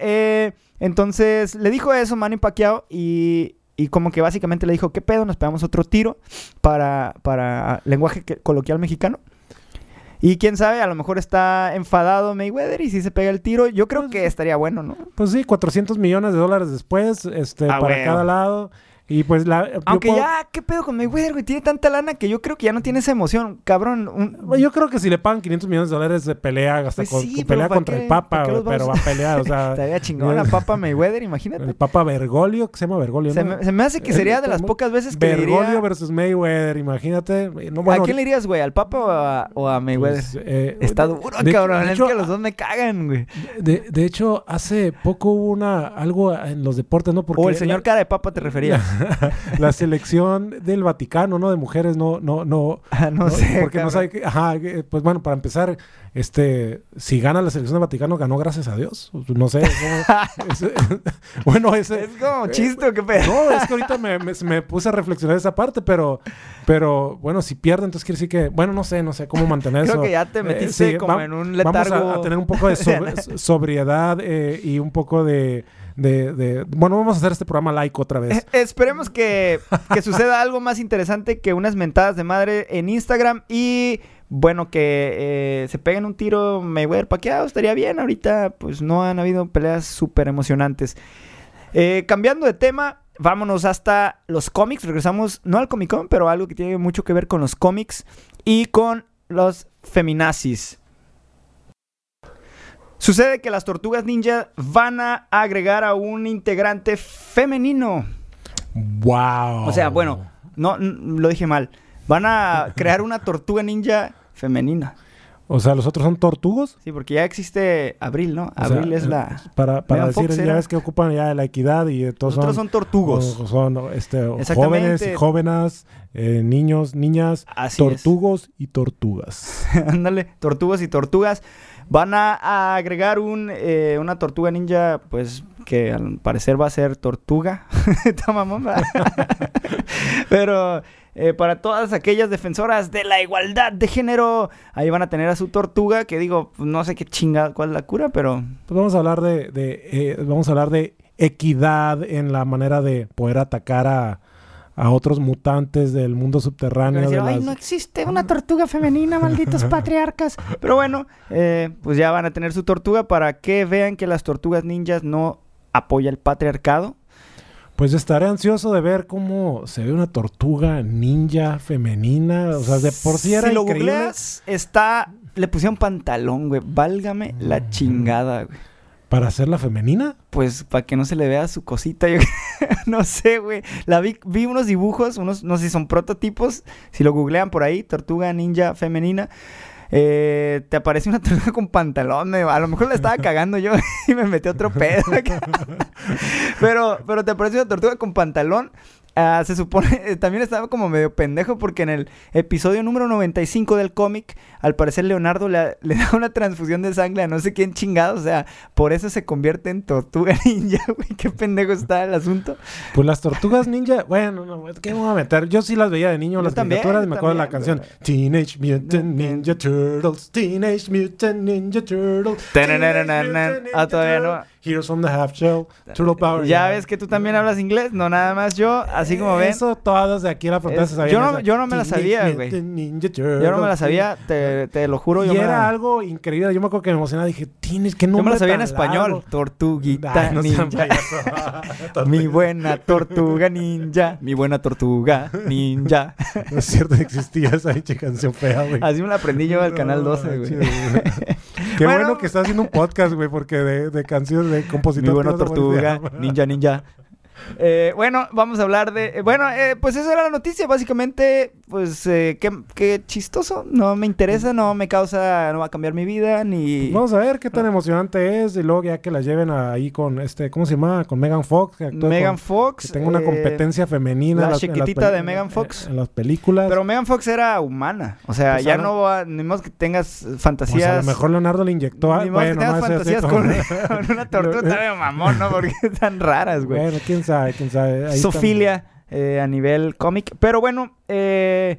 entonces le dijo eso Manny Pacquiao y, y como que básicamente le dijo, ¿qué pedo? Nos pegamos otro tiro para, para lenguaje que- coloquial mexicano. Y quién sabe, a lo mejor está enfadado Mayweather y si se pega el tiro, yo creo Pues, que estaría bueno, ¿no? Pues sí, 400 millones de dólares después, este, Ah, para cada lado. Y pues la... Aunque puedo- ya, ¿qué pedo con Mayweather, güey? Tiene tanta lana que yo creo que ya no tiene esa emoción. Cabrón, un- Yo creo que si le pagan 500 millones de dólares de pelea, hasta Pues con, sí, pelea ¿para contra qué? el Papa, ¿Para qué güey, los pero va a pelear, o sea... estaría chingón la papa Mayweather, imagínate. El Papa Bergoglio, que se llama Bergoglio, Se ¿no? me, se me hace que sería de las pocas veces que Bergoglio diría... versus Mayweather, imagínate. No, bueno, ¿A quién le irías, güey? ¿Al Papa o a, o a Mayweather? pues, eh, Está duro, de- cabrón. de es que los dos me cagan, güey. De, de hecho, hace poco hubo una, algo en los deportes, ¿no? Porque O el señor la, cara de papa te refería. la selección del Vaticano, ¿no? De mujeres, no, no, no. Ah, no, sé. Porque no sabe que, ajá, que, pues bueno, para empezar, este, si gana la selección del Vaticano, ganó gracias a Dios. No sé. Ese- bueno, ese. Es como chiste, ¿o ¿qué pedo? No, es que ahorita me, me- me puse a reflexionar esa parte, pero, pero bueno, si pierde, entonces quiere decir que, bueno, no sé, no sé cómo mantener Creo eso. que ya te Eh, metiste sí, como va- en un Vamos letargo. a, a tener un poco de sobre- sobriedad eh, y un poco de, de- de- Bueno, vamos a hacer este programa laico otra vez. Eh, Esperemos que, que suceda algo más interesante que unas mentadas de madre en Instagram y bueno, que eh, se peguen un tiro Mayweather paqueado, estaría bien. Ahorita pues no han habido peleas súper emocionantes. Eh, cambiando de tema, vámonos hasta los cómics. Regresamos no al Comic Con, pero algo que tiene mucho que ver con los cómics y con los feminazis. Sucede que las tortugas ninja van a agregar a un integrante femenino. ¡Wow! O sea, bueno, no, lo dije mal. Van a crear una tortuga ninja femenina. O sea, los otros son tortugos. Sí, porque ya existe Abril, ¿no? O sea, Abril es eh, la... Para, para Megan decir, ya ves que ocupan ya la equidad y eh, todos Nosotros son, son tortugos. o- son este, jóvenes y jóvenes, eh, niños, niñas, Así es. tortugos y tortugas. Ándale, tortugas y tortugas. Van a, agregar un, eh, una tortuga ninja, pues, que al parecer va a ser tortuga. Pero eh, para todas aquellas defensoras de la igualdad de género, ahí van a tener a su tortuga, que digo, no sé qué chingada, cuál es la cura, pero... Pues vamos a hablar de, de, eh, vamos a hablar de equidad en la manera de poder atacar a, a otros mutantes del mundo subterráneo. De Ay, las- no existe una tortuga femenina, malditos patriarcas. Pero bueno, eh, pues ya van a tener su tortuga para que vean que las tortugas ninjas no apoya el patriarcado. Pues estaré ansioso de ver cómo se ve una tortuga ninja femenina. O sea, de por sí era si lo increíble. googleas, está... Le pusieron pantalón, güey. Válgame la chingada, güey. ¿Para hacerla femenina? Pues para que no se le vea su cosita, yo no sé, güey. La vi, vi unos dibujos, unos, no sé si son prototipos. Si lo googlean por ahí, tortuga ninja femenina. eh, te aparece una tortuga con pantalón. A lo mejor la estaba cagando yo y me metí otro pedo. pero, pero te aparece una tortuga con pantalón. Ah, se supone, también estaba como medio pendejo porque en el episodio número 95 del cómic, al parecer Leonardo le, le da una transfusión de sangre a no sé quién chingado, o sea, por eso se convierte en tortuga ninja, güey, qué pendejo está el asunto. Pues las tortugas ninja, bueno, no, ¿qué me voy a meter? Yo sí las veía de niño, Yo las también, caricaturas, y me acuerdo de la canción Teenage Mutant Ninja Turtles, Teenage Mutant Ninja Turtles. Teenage Mutant Ah, Ninja todavía no. Heroes from the Half Shell, Turtle Power. Ya ves que tú también hablas inglés, no nada más yo, así como ven. Eso todos de aquí a la frontera Es- se sabían yo no- yo no me la sabía, güey. Yo no me la sabía, te, te lo juro. Y yo me era la, algo increíble. Yo me acuerdo que me emocionaba. Dije, tienes que yo nombre me la sabía en español. largo". Tortuguita Ay, no ninja. Mi buena tortuga ninja. Mi buena tortuga ninja. No es cierto, existía esa canción fea, güey. Así me la aprendí yo al canal 12, güey. Qué Bueno. bueno que estás haciendo un podcast, güey, porque de, de canciones de Mi compositores. buena que no se me tortuga ninja ninja. Eh, bueno, vamos a hablar de... eh, bueno, eh, pues esa era la noticia. Básicamente, pues eh, qué, qué chistoso. No me interesa, no me causa... No va a cambiar mi vida, ni... Vamos a ver qué tan emocionante es. Y luego ya que la lleven ahí con este, ¿cómo se llama? Con Megan Fox. Que Megan Fox. que tenga una competencia femenina. la las- chiquitita de Megan Fox. En, las películas. Pero Megan Fox era humana. O sea, Pues ya no va... Ni modo que tengas Pues fantasías... a lo mejor Leonardo le inyectó a... Ni modo que tengas fantasías con, con una tortuga. Medio mamón, ¿no? Porque están raras, güey. Bueno, quién sabe, quién sabe. Ahí Sofilia eh, a nivel cómic. Pero bueno, eh,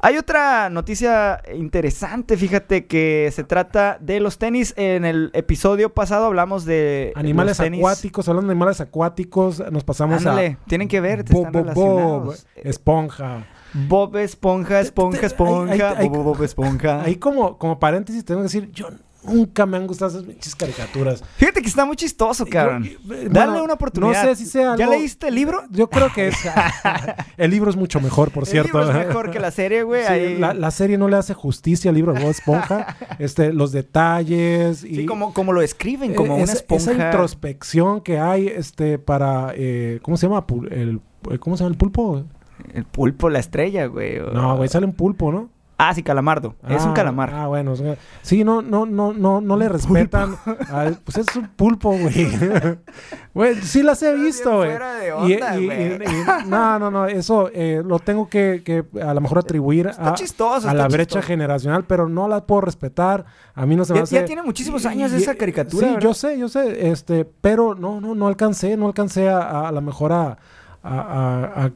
hay otra noticia interesante, fíjate, que se trata de los tenis. En el episodio pasado hablamos de Animales los tenis. acuáticos, hablando de animales acuáticos, nos pasamos Ándale, tienen que ver, te a están Bob, Esponja. Bob Esponja, Esponja, Esponja, Bob, Bob Esponja. Ahí como, como paréntesis tengo que decir, yo nunca me han gustado esas pinches caricaturas. Fíjate que está muy chistoso, cabrón. Eh, Dale bueno, una oportunidad. No sé si sea ¿Ya algo- leíste el libro? Yo creo que es... el libro es mucho mejor, por cierto. Libro es mejor que la serie, güey. Sí, ahí- la, la serie no le hace justicia al libro de Bob Esponja. este, los detalles y Sí, como, como lo escriben, como eh, una esa- esponja. Esa introspección que hay este, para... eh, ¿Cómo se llama? El, eh, ¿Cómo se llama el pulpo? El pulpo, la estrella, güey. o- No, güey, sale un pulpo, ¿no? Ah, sí, calamardo. es un Ah, calamar. Ah, bueno. o sea, sí, no, no, no, no, no le respetan. al- pues es un pulpo, güey. Güey, sí las he visto, güey. no, no, no. Eso eh, lo tengo que, que a lo mejor atribuir Está a, chistoso, a la brecha chistoso. generacional, pero no la puedo respetar. A mí no se me Ya, hace... ya tiene muchísimos años Y- esa caricatura. Sí, ¿verdad? yo sé, yo sé, este, pero no, no, no alcancé, no alcancé a, a, a lo mejor a, a,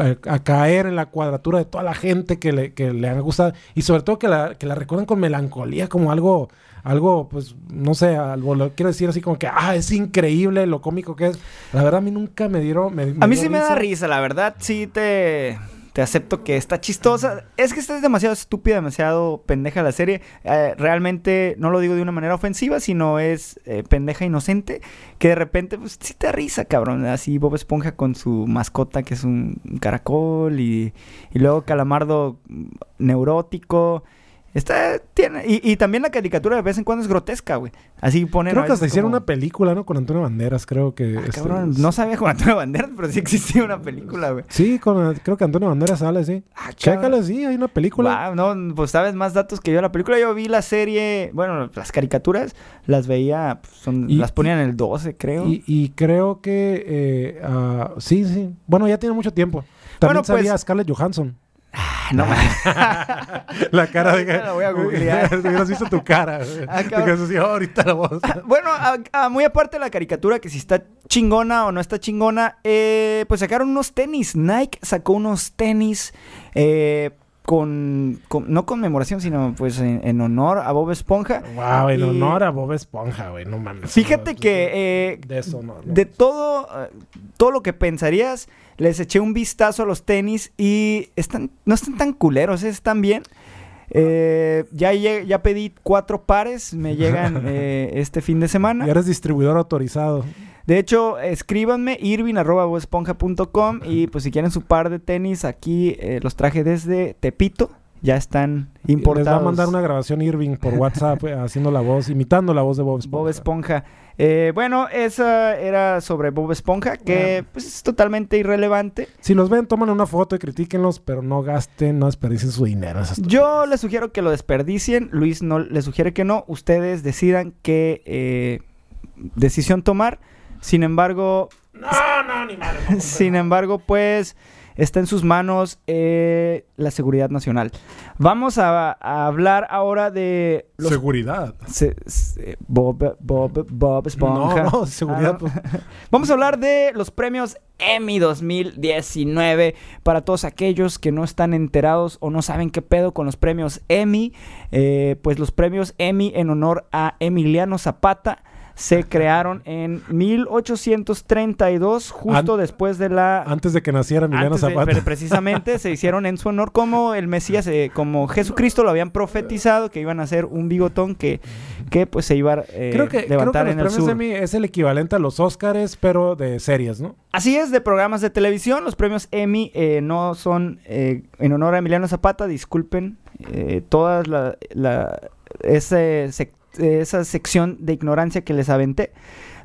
a- a- caer en la cuadratura de toda la gente que le, que le han gustado y sobre todo que la, que la recuerdan con melancolía como algo, algo, pues, no sé, algo, lo quiero decir así como que, ah, es increíble lo cómico que es. La verdad a mí nunca me dieron... Me, A mí dio sí me da risa, la verdad. Sí te, te acepto que está chistosa. Es que esta es demasiado estúpida, demasiado pendeja la serie. Eh, realmente no lo digo de una manera ofensiva, sino es eh, pendeja inocente. Que de repente, pues sí te risa, cabrón. Así Bob Esponja con su mascota, que es un caracol. Y, y luego Calamardo mm, neurótico. Está, tiene, y, y también la caricatura de vez en cuando es grotesca, güey. Así ponen. Creo que hasta veces hicieron como- una película, ¿no? Con Antonio Banderas, creo que... Ah, este, cabrón, no sabía con Antonio Banderas, pero sí existía una película, güey. Sí, con, creo que Antonio Banderas sale, sí. Ah. Chécale, sí, hay una película. Wow, no, pues sabes más datos que yo. La película yo vi la serie, bueno, las caricaturas las veía, pues, son, Y- las ponían en el 12, creo. Y, y creo que... eh, ah, sí, sí. Bueno, ya tiene mucho tiempo. También Bueno, pues- salía Scarlett Johansson. Ah, no. La cara de la voy a googlear. Si hubieras visto tu cara. Ah, ahorita la voz. bueno, a- a- muy aparte de la caricatura, que si está chingona o no está chingona, eh, pues sacaron unos tenis. Nike sacó unos tenis eh, con, con- no conmemoración, sino pues en, en honor a Bob Esponja. Wow, en Y- honor a Bob Esponja, güey. No mames. Fíjate No, que eh, De eso no. no. de todo, eh, todo lo que pensarías, les eché un vistazo a los tenis y están, no están tan culeros, ¿eh? están bien. Eh, ya, ya pedí cuatro pares, me llegan este fin de semana. Y eres distribuidor autorizado. De hecho, escríbanme irvin.com y pues si quieren su par de tenis, aquí eh, los traje desde Tepito, ya están importados. Les va a mandar una grabación Irving por WhatsApp haciendo la voz, imitando la voz de Bob Esponja. Bob Esponja. Eh, bueno, esa era sobre Bob Esponja, que Bueno. pues, es totalmente irrelevante. Si los ven, toman una foto y critíquenlos, pero no gasten, no desperdicien su dinero. Yo les sugiero que lo desperdicien. Luis no le sugiere que no. Ustedes decidan qué eh, decisión tomar. Sin embargo, No, no, ni madre. no, sin embargo, pues está en sus manos eh, la seguridad nacional. Vamos a, a hablar ahora de los Seguridad. se- se- Bob, Bob, Bob Esponja. No, no, seguridad. Ah, pues. Vamos a hablar de los premios Emmy 2019 para todos aquellos que no están enterados o no saben qué pedo con los premios Emmy. eh, pues los premios Emmy en honor a Emiliano Zapata se crearon en 1832, justo An- después de la... Antes de que naciera Emiliano Zapata. pero precisamente se hicieron en su honor como el Mesías, eh, como Jesucristo lo habían profetizado, que iban a ser un bigotón que, que pues se iba a eh, creo que, creo que levantar los en el premios. Emmy es el equivalente a los Oscars, pero de series, ¿no? Así es, de programas de televisión. Los premios Emmy eh, no son eh, en honor a Emiliano Zapata. Disculpen eh, toda la, la- ese sec- esa sección de ignorancia que les aventé.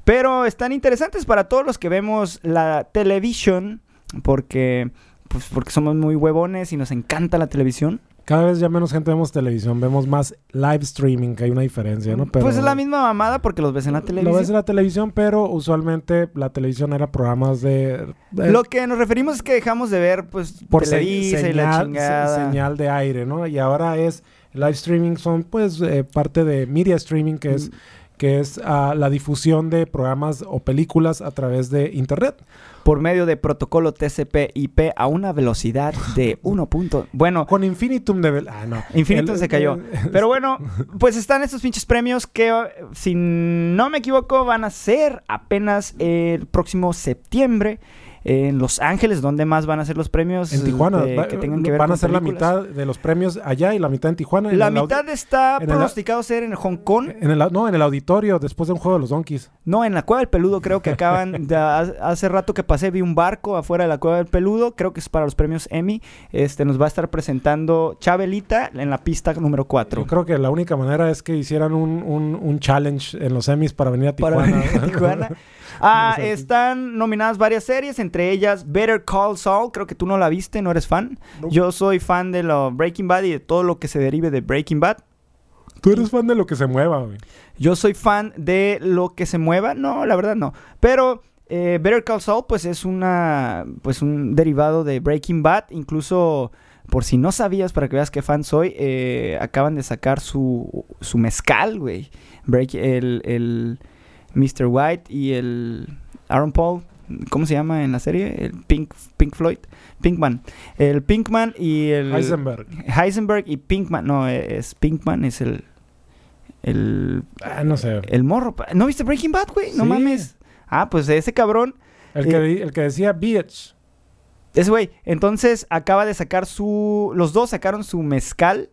Pero están interesantes para todos los que vemos la televisión. Porque, pues, porque somos muy huevones y nos encanta la televisión. Cada vez ya menos gente vemos televisión, vemos más live streaming, que hay una diferencia, ¿no? Pero Pues es la misma mamada porque los ves en la Lo televisión. ves en la televisión, pero usualmente la televisión era programas de... eh, Lo que nos referimos es que dejamos de ver, pues, por se- Televisa y la señal, chingada. se- señal de aire, ¿no? Y ahora es live streaming, son pues eh, parte de media streaming, que Mm. es, que es ah, la difusión de programas o películas a través de internet. por medio de protocolo TCP/IP a una velocidad de 1. punto- Bueno, Con infinitum de... Ah, no. Infinitum El- se cayó. Pero bueno, pues están estos pinches premios que, si no me equivoco, van a ser apenas el próximo septiembre en Los Ángeles. ¿Dónde más van a ser los premios? En Tijuana. de- Va- que tengan que ver van con a ser la mitad de los premios allá y la mitad en Tijuana. La mitad está en el- pronosticado ser en Hong Kong. En el, no, en el auditorio, después de un juego de los Donkeys. No, en la Cueva del Peludo creo que acaban de hace rato que pasé vi un barco afuera de la Cueva del Peludo, creo que es para los premios Emmy. Este nos va a estar presentando Chabelita en la pista número 4. Yo creo que la única manera es que hicieran un, un- un challenge en los Emmys para venir a Para Tijuana. venir a Tijuana. Ah, están nominadas varias series, entre ellas Better Call Saul, creo que tú no la viste, no eres fan. No. Yo soy fan de lo Breaking Bad y de todo lo que se derive de Breaking Bad. Tú eres fan de lo que se mueva, güey. Yo soy fan de lo que se mueva. No, la verdad no. Pero eh, Better Call Saul, pues es una. Pues un derivado de Breaking Bad. Incluso, por si no sabías, para que veas qué fan soy, eh, acaban de sacar su, su mezcal, güey. Break- el, el Mr. White y el Aaron Paul. ¿Cómo se llama en la serie? El Pink, Pink Floyd. Pinkman. El Pinkman y el. Heisenberg. Heisenberg y Pinkman. No, es Pinkman, es el. El Ah, no sé. el morro. ¿No viste Breaking Bad, güey? No mames. Ah, pues ese cabrón, El que, di- el que decía bitch. ese güey. Entonces acaba de sacar su. Los dos sacaron su mezcal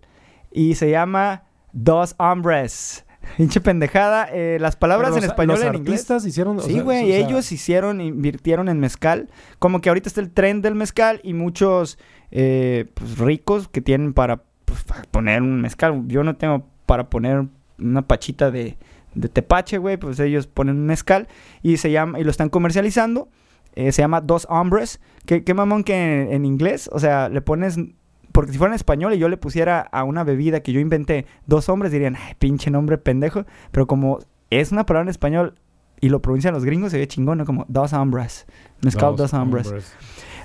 y se llama Dos Hombres. Hinche pendejada. eh, las palabras en español los en inglés. artistas hicieron. o Sí, güey, o sea, ellos hicieron, invirtieron en mezcal. Como que ahorita está el tren del mezcal y muchos eh, pues, ricos que tienen para, pues, para poner un mezcal. Yo no tengo para poner una pachita de, de tepache, güey, pues ellos ponen un mezcal y se llama y lo están comercializando. Eh, se llama Dos Hombres. ¿Qué, qué mamón que en, en inglés, o sea, le pones... Porque si fuera en español y yo le pusiera a una bebida que yo inventé dos hombres, dirían, ay, pinche nombre pendejo. Pero como es una palabra en español y lo pronuncian los gringos, se ve chingón, ¿no? Como dos hombres. Mezcal dos, hombres.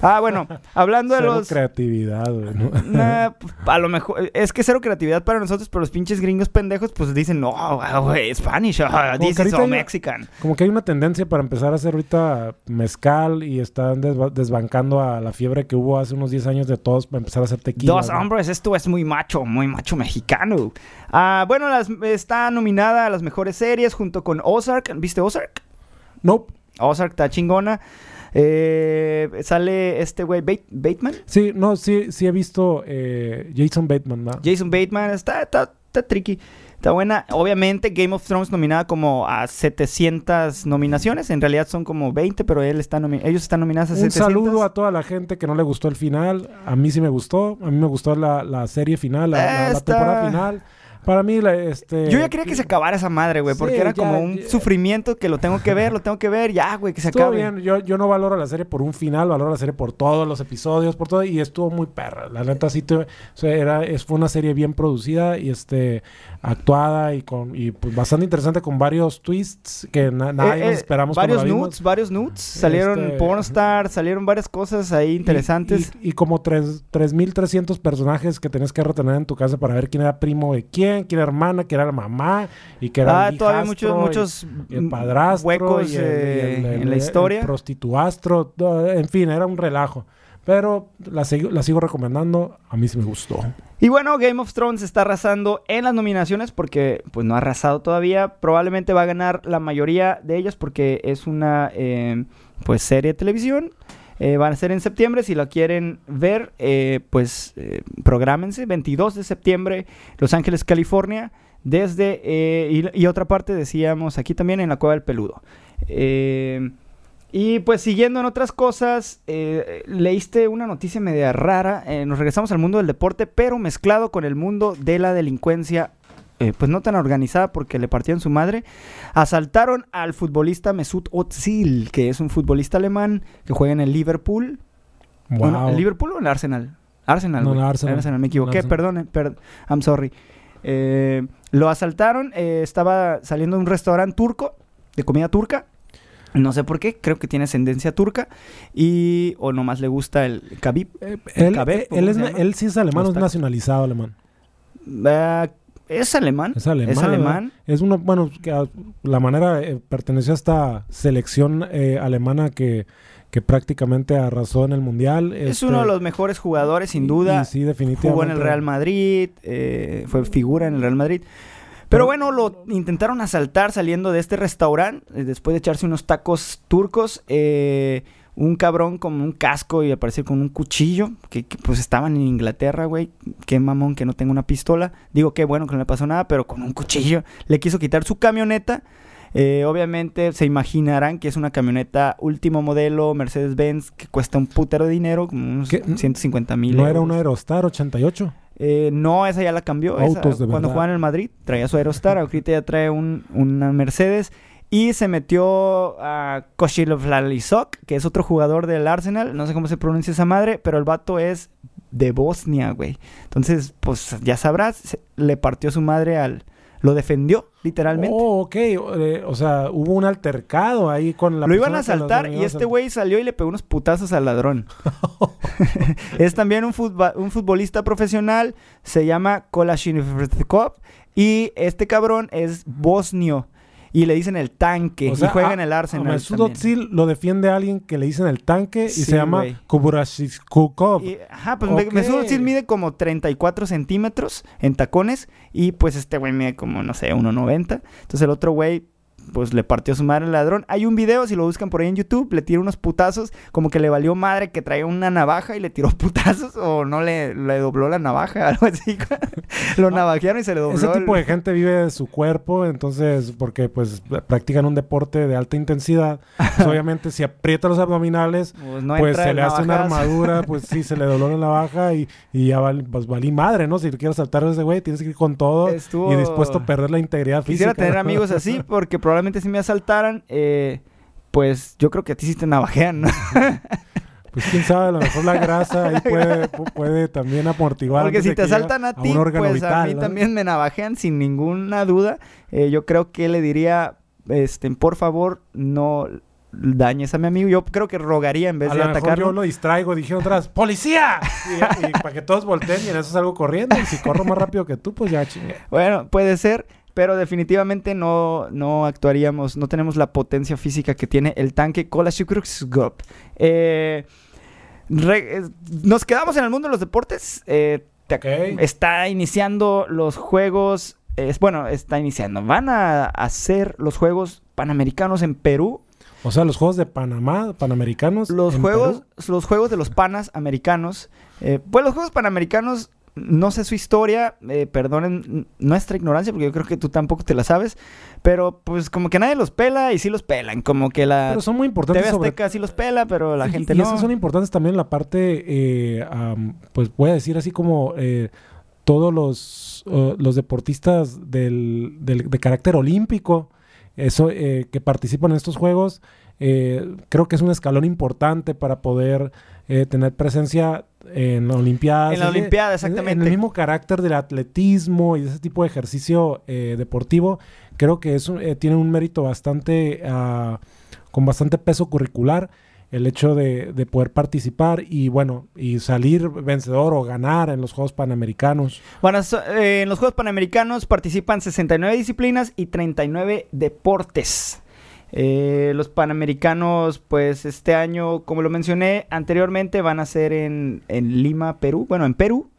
Ah, bueno, hablando de Cero los... creatividad, güey. ¿no? Nah, a lo mejor... Es que cero creatividad para nosotros, pero los pinches gringos pendejos, pues dicen, no, güey, Spanish, ahorita all hay- Mexican. Como que hay una tendencia para empezar a hacer ahorita mezcal y están desba- desbancando a la fiebre que hubo hace unos 10 años de todos para empezar a hacer tequila. Dos ¿no? hombres, esto es muy macho, muy macho mexicano. Ah, bueno, las- está nominada a las mejores series junto con Ozark. ¿Viste Ozark? Nope. Ozark está chingona. Eh, sale este güey Bate- Bateman. Sí, no, sí, sí he visto eh, Jason Bateman, ¿no? Jason Bateman. Está, está, está tricky. Está buena. Obviamente Game of Thrones nominada como a 700 nominaciones. En realidad son como 20, pero él está ellos están nominados a Un 700. saludo a toda la gente que no le gustó el final. A mí sí me gustó. A mí me gustó la, la serie final, la, la- la Está- temporada final. Para mí, la, este... Yo ya quería que se acabara esa madre, güey, porque Sí, era ya, como un ya. sufrimiento que lo tengo que ver, lo tengo que ver, ya, güey, que se Estuvo acabe. bien, yo, yo no valoro la serie por un final, valoro la serie por todos los episodios, por todo, y estuvo muy perra. La neta sí, te- o sea, era, es, fue una serie bien producida y este actuada y con y pues, bastante interesante con varios twists que na- nadie Eh, eh, esperamos varios nudes, varios nudes, salieron Este- pornstar, salieron varias cosas ahí Y- interesantes. Y, y como tres- 3.300 personajes que tenías que retener en tu casa para ver quién era primo de quién, quién era hermana, quién era la mamá y que era ah, el todavía muchos y- muchos y el padrastro huecos y el- y eh, el- el- en la historia. prostituastro, en fin, era un relajo. Pero la, sigo- la sigo recomendando, a mí sí me gustó. Y bueno, Game of Thrones está arrasando en las nominaciones porque pues no ha arrasado todavía. Probablemente va a ganar la mayoría de ellas porque es una eh, pues serie de televisión. Eh, van a ser en septiembre. Si la quieren ver, eh, pues eh, prográmense. 22 de septiembre, Los Ángeles, California. Desde, eh, y, otra parte decíamos aquí también en la Cueva del Peludo. Y pues siguiendo en otras cosas, leíste una noticia media rara. nos regresamos al mundo del deporte, pero mezclado con el mundo de la delincuencia, eh, pues no tan organizada porque le partieron su madre. Asaltaron al futbolista Mesut Özil, que es un futbolista alemán que juega en el Liverpool. Bueno, Wow. ¿El Liverpool o el Arsenal? Arsenal. No, güey. no, Arsenal. me equivoqué, Arsenal. perdón, per- I'm sorry. Eh, lo asaltaron, eh, estaba saliendo de un restaurante turco, de comida turca. No sé por qué, creo que tiene ascendencia turca. Y, o nomás le gusta el kebab. Eh, él, eh, ¿cómo él es, sí es alemán, Los es nacionalizado alemán. Ah, es alemán. Es alemán. Es alemán. Es uno, bueno, que a- la manera eh, perteneció a esta selección eh, alemana que, que prácticamente arrasó en el mundial. Es Este, uno de los mejores jugadores, sin duda. y sí, definitivamente. Jugó en el Real Madrid, eh, fue figura en el Real Madrid. Pero Pero- bueno, lo intentaron asaltar saliendo de este restaurante, eh, después de echarse unos tacos turcos. eh, un cabrón con un casco y al parecer con un cuchillo, que, que, pues estaban en Inglaterra, güey. Qué mamón que no tenga una pistola. Digo, qué bueno que no le pasó nada, pero con un cuchillo le quiso quitar su camioneta. Eh, obviamente se imaginarán que es una camioneta último modelo Mercedes-Benz que cuesta un putero de dinero, como unos ¿Qué? 150 mil ¿No era una Aerostar 88? Eh, no, esa ya la cambió. esa, Autos de cuando jugaba en el Madrid, traía su Aerostar. ahorita ya trae un, una Mercedes. Y se metió a Koshilov que es otro jugador del Arsenal. No sé cómo se pronuncia esa madre, pero el vato es de Bosnia, güey. Entonces, pues ya sabrás, le partió su madre al... Lo defendió, literalmente. Oh, ok. eh, o sea, hubo un altercado ahí con la lo iban a asaltar y este güey salió y le pegó unos putazos al ladrón. es también un, un futbolista profesional, se llama Kolashinikov y este cabrón es bosnio y le dicen el tanque O sea, y juega a- en el Arsenal. Mesut. Özil lo defiende a alguien que le dicen el tanque y Sí, se llama. Y, ajá, pues Ok. Mesut Özil mide como 34 centímetros en tacones y pues este güey mide como, no sé, 1,90. Entonces el otro güey pues le partió su madre al ladrón. Hay un video, si lo buscan por ahí en YouTube, le tira unos putazos, como que le valió madre que traía una navaja y le tiró putazos o no le, le dobló la navaja, algo así. lo navajearon y se le dobló. Ese tipo el- de gente vive de su cuerpo, entonces, porque pues practican un deporte de alta intensidad, pues, obviamente si aprieta los abdominales, Pues, no pues se le hace una armadura, pues sí, se le dobló la navaja y, y ya val- pues valí madre, ¿no? Si quieres saltar a ese güey, tienes que ir con todo Estuvo- y dispuesto a perder la integridad Quisiera física. tener ¿no? amigos así porque probablemente si me asaltaran, eh, pues yo creo que a ti sí te navajean, ¿no? Pues quién sabe, a lo mejor la grasa ahí puede, pu- puede también amortiguar. Porque si te asaltan a ti, órgano pues a vital, mí ¿no? también me navajean sin ninguna duda. Eh, yo creo que le diría, este, por favor, no dañes a mi amigo. Yo creo que rogaría en vez A de atacarlo. yo lo distraigo, dije atrás, ¡policía! Y, y para que todos volteen y en eso salgo corriendo. Y si corro más rápido que tú, pues ya chingue. Bueno, puede ser, pero definitivamente no, no actuaríamos, no tenemos la potencia física que tiene el tanque Kolashikrukskop. Eh, eh, nos quedamos en el mundo de los deportes. Eh. Está iniciando los juegos. Es, bueno, está iniciando. Van a hacer los juegos panamericanos en Perú. O sea, los juegos de Panamá, panamericanos. Los juegos, Perú. los juegos de los panas americanos. eh, pues los juegos panamericanos, no sé su historia, eh, perdonen nuestra ignorancia, porque yo creo que tú tampoco te la sabes. Pero pues como que nadie los pela y sí los pelan. Como que la Pero son muy importantes TV sobre Azteca sí los pela, pero la y- gente y no. esas son importantes también la parte, eh, am, pues voy a decir así como eh, todos los, uh, los deportistas del, del- de carácter olímpico, eso eh, que participan en estos juegos, eh, creo que es un escalón importante para poder eh, tener presencia en la Olimpiada. En la Olimpiada, exactamente. En, el mismo carácter del atletismo y de ese tipo de ejercicio eh, deportivo, creo que es eh, tiene un mérito bastante, ah, con bastante peso curricular el hecho de, de poder participar y bueno, y salir vencedor o ganar en los Juegos Panamericanos. Bueno, so- eh, en los Juegos Panamericanos participan 69 disciplinas y 39 deportes. Eh, los Panamericanos, pues este año, como lo mencioné anteriormente, van a ser en, en Lima, Perú. Bueno, en Perú.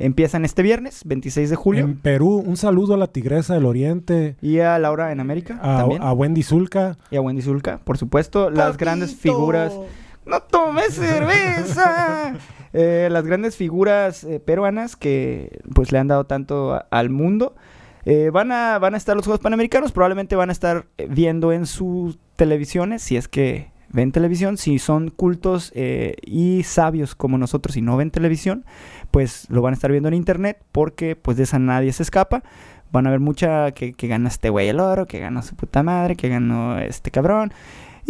Empiezan este viernes, 26 de julio. En Perú, un saludo a la Tigresa del Oriente, Y a Laura en América a, también. a Wendy Zulka. Y a Wendy Zulka, por supuesto. Las grandes figuras. ¡No tomes cerveza! Eh, las grandes figuras eh, peruanas que pues le han dado tanto a- al mundo. Eh, van, a, van a estar los Juegos Panamericanos, probablemente van a estar eh, viendo en sus televisiones, si es que ven televisión, si son cultos eh, y sabios como nosotros y no ven televisión, pues lo van a estar viendo en internet porque pues de esa nadie se escapa. Van a ver mucha que, que gana este güey el oro, que ganó su puta madre, que ganó este cabrón.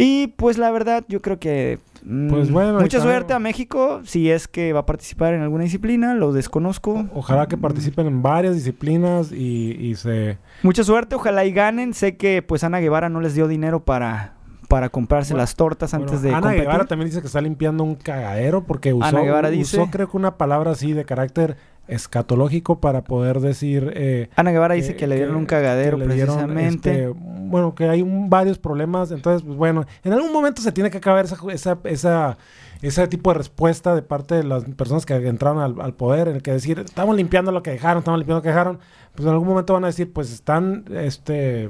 Y pues la verdad, yo creo que. mm, Pues bueno, mucha suerte a México. Si es que va a participar en alguna disciplina, lo desconozco. Ojalá que participen en varias disciplinas y, y se... Mucha suerte, ojalá y ganen. Sé que pues Ana Guevara no les dio dinero para, para comprarse Bueno, las tortas antes Bueno, de Ana competir. Guevara también dice que está limpiando un cagadero porque usó, Ana Guevara usó dice- creo que una palabra así de carácter escatológico para poder decir... eh, Ana Guevara dice que, le dieron un cagadero que le dieron, precisamente. este, bueno, que hay un- varios problemas. Entonces, pues bueno, en algún momento se tiene que acabar esa, esa, esa- ese tipo de respuesta de parte de las personas que entraron al, al poder, en el que decir, estamos limpiando lo que dejaron, estamos limpiando lo que dejaron. Pues en algún momento van a decir, pues están, este...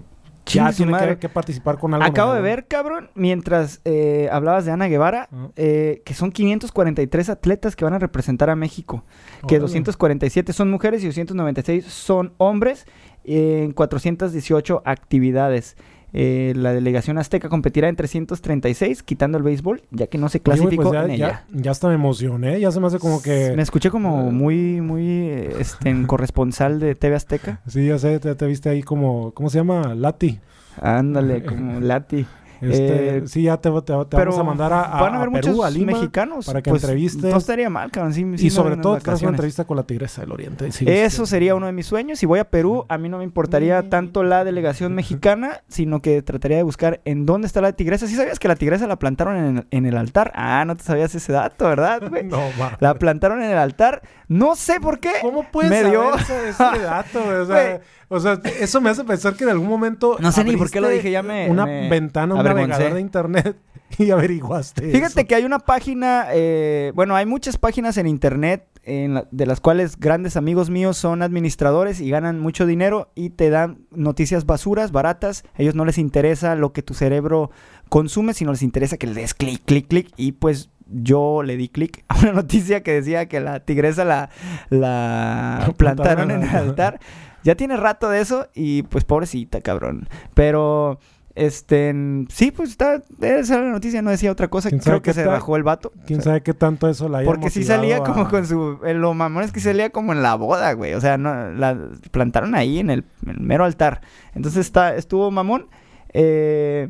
Ya tiene que, que participar con algo. Acabo de nuevo. ver, cabrón, mientras eh, hablabas de Ana Guevara, Ah. eh, que son 543 atletas que van a representar a México. Que Órale. 247 son mujeres y 296 son hombres en 418 actividades. Eh, la delegación azteca competirá en 336, quitando el béisbol, ya que no se güey, clasificó pues ya, en ella. ya, ya hasta me emocioné. Ya se me hace como que. Me escuché como muy, muy este, en corresponsal de TV Azteca. Sí, ya sé, te, te viste ahí como. ¿Cómo se llama? Lati. Ándale, como Lati. Este, Eh, sí, ya te, te- te Pero vamos a mandar a, a- van a a haber Perú, muchos a Lima. mexicanos. para que pues, entrevistes. No estaría mal, cabrón. sí- sí y sobre todo, que una vacaciones. entrevista con la Tigresa del Oriente. Sí, Eso sí. sería uno de mis sueños. Si voy a Perú, a mí no me importaría tanto la delegación mexicana, sino que trataría de buscar en dónde está la tigresa. ¿Sí sabías que la tigresa la plantaron en, en el altar? Ah, no te sabías ese dato, ¿verdad, güey? No, va. La plantaron en el altar. No sé por qué. ¿Cómo puedes me saber dio- ese, ese dato? O sea, o sea, eso me hace pensar que en algún momento No sé ni por qué lo dije, ya me- una me ventana, un navegador de internet y averiguaste Fíjate eso. que hay una página, eh, bueno, hay muchas páginas en internet en la- de las cuales grandes amigos míos son administradores y ganan mucho dinero y te dan noticias basuras, baratas. A ellos no les interesa lo que tu cerebro consume, sino les interesa que le des clic, clic, clic. Y pues yo le di clic a una noticia que decía que la tigresa la, la La plantaron en el altar. Ya tiene rato de eso y pues pobrecita, cabrón. Pero... Este, sí, pues está, esa era la noticia, no decía otra cosa. ¿Quién sabe Creo que se bajó el vato. ¿Quién O sea, sabe qué tanto eso la haya porque sí salía como con su. eh, lo mamón es que salía como en la boda, güey. O sea, no, la plantaron ahí en el, en el mero altar. Entonces está, estuvo mamón. Eh,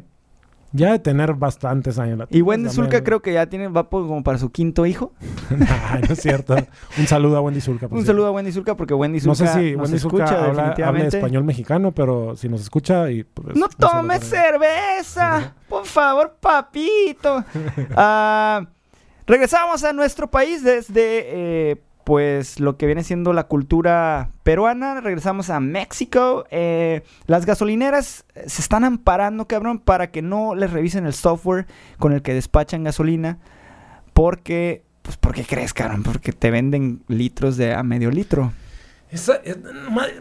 Ya de tener bastantes años. la y Wendy me- creo que ya tiene, va por- como para su quinto hijo. Nah, no es cierto. Un saludo a Wendy Zulca. por Un cierto. saludo a Wendy Zulca porque Wendy No Zulca sé si nos Wendy escucha habla, español mexicano, pero si nos escucha y... pues, ¡No tomes cerveza! Por favor, papito. Ah, regresamos a nuestro país desde, eh, pues, lo que viene siendo la cultura peruana. Regresamos a México. Eh, las gasolineras eh, se están amparando, cabrón, para que no les revisen el software con el que despachan gasolina. Porque, pues, ¿por qué crees, cabrón? Porque te venden litros de a medio litro. Esa- eh,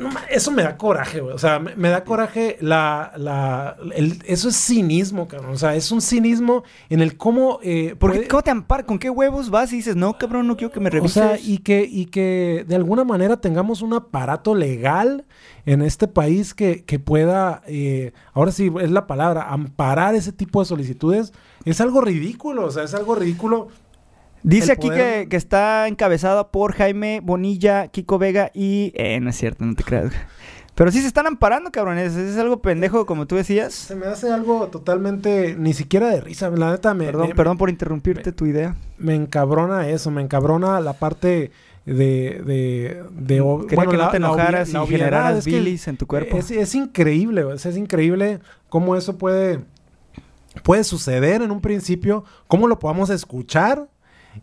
no eso me da coraje, güey. O sea, me, me da coraje la... la el- eso es cinismo, cabrón. O sea, es un cinismo en el cómo... eh, Porque, ¿cómo te ampar? ¿Con qué huevos vas y dices, no, cabrón, no quiero que me O revises? sea, y que, y que de alguna manera tengamos un aparato legal en este país que, que pueda, eh, ahora sí es la palabra, amparar ese tipo de solicitudes, es algo ridículo, o sea, es algo ridículo. Dice aquí que, que está encabezado por Jaime Bonilla, Kiko Vega y... Eh, no es cierto, no te creas. Pero sí se están amparando, cabrones. Es, algo pendejo, como tú decías. Se me hace algo totalmente, ni siquiera de risa, la neta me, Perdón, me- perdón por interrumpirte tu idea. me encabrona eso, me encabrona la parte de... de, de o- Quería que no la- te la obvia- enojaras la y generaras es bilis en tu cuerpo. Es, es increíble, sea, es increíble cómo eso puede, puede suceder en un principio, cómo lo podamos escuchar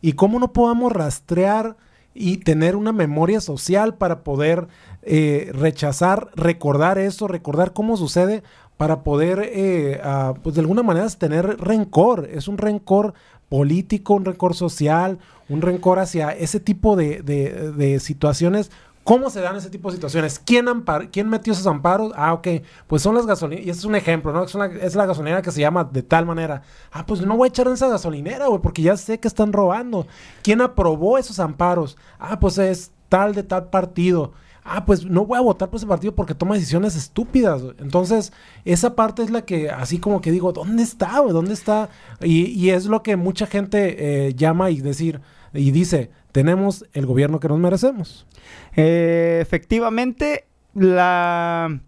y cómo no podamos rastrear y tener una memoria social para poder eh, rechazar, recordar eso, recordar cómo sucede, para poder, eh, pues de alguna manera, tener rencor. Es un rencor político, un rencor social, un rencor hacia ese tipo de- de situaciones. ¿Cómo se dan ese tipo de situaciones? ¿Quién, ampar- ¿Quién metió esos amparos? Ah, ok. Pues son las gasolineras. Y este es un ejemplo, ¿no? Es, la gasolinera que se llama de tal manera. Ah, pues no voy a echar en esa gasolinera, güey, porque ya sé que están robando. ¿Quién aprobó esos amparos? Ah, pues es tal de tal partido. Ah, pues no voy a votar por ese partido porque toma decisiones estúpidas. Entonces, esa parte es la que, así como que digo, ¿dónde está, güey? ¿Dónde está? Y, y es lo que mucha gente eh, llama y decir, y dice, tenemos el gobierno que nos merecemos. Eh, efectivamente, la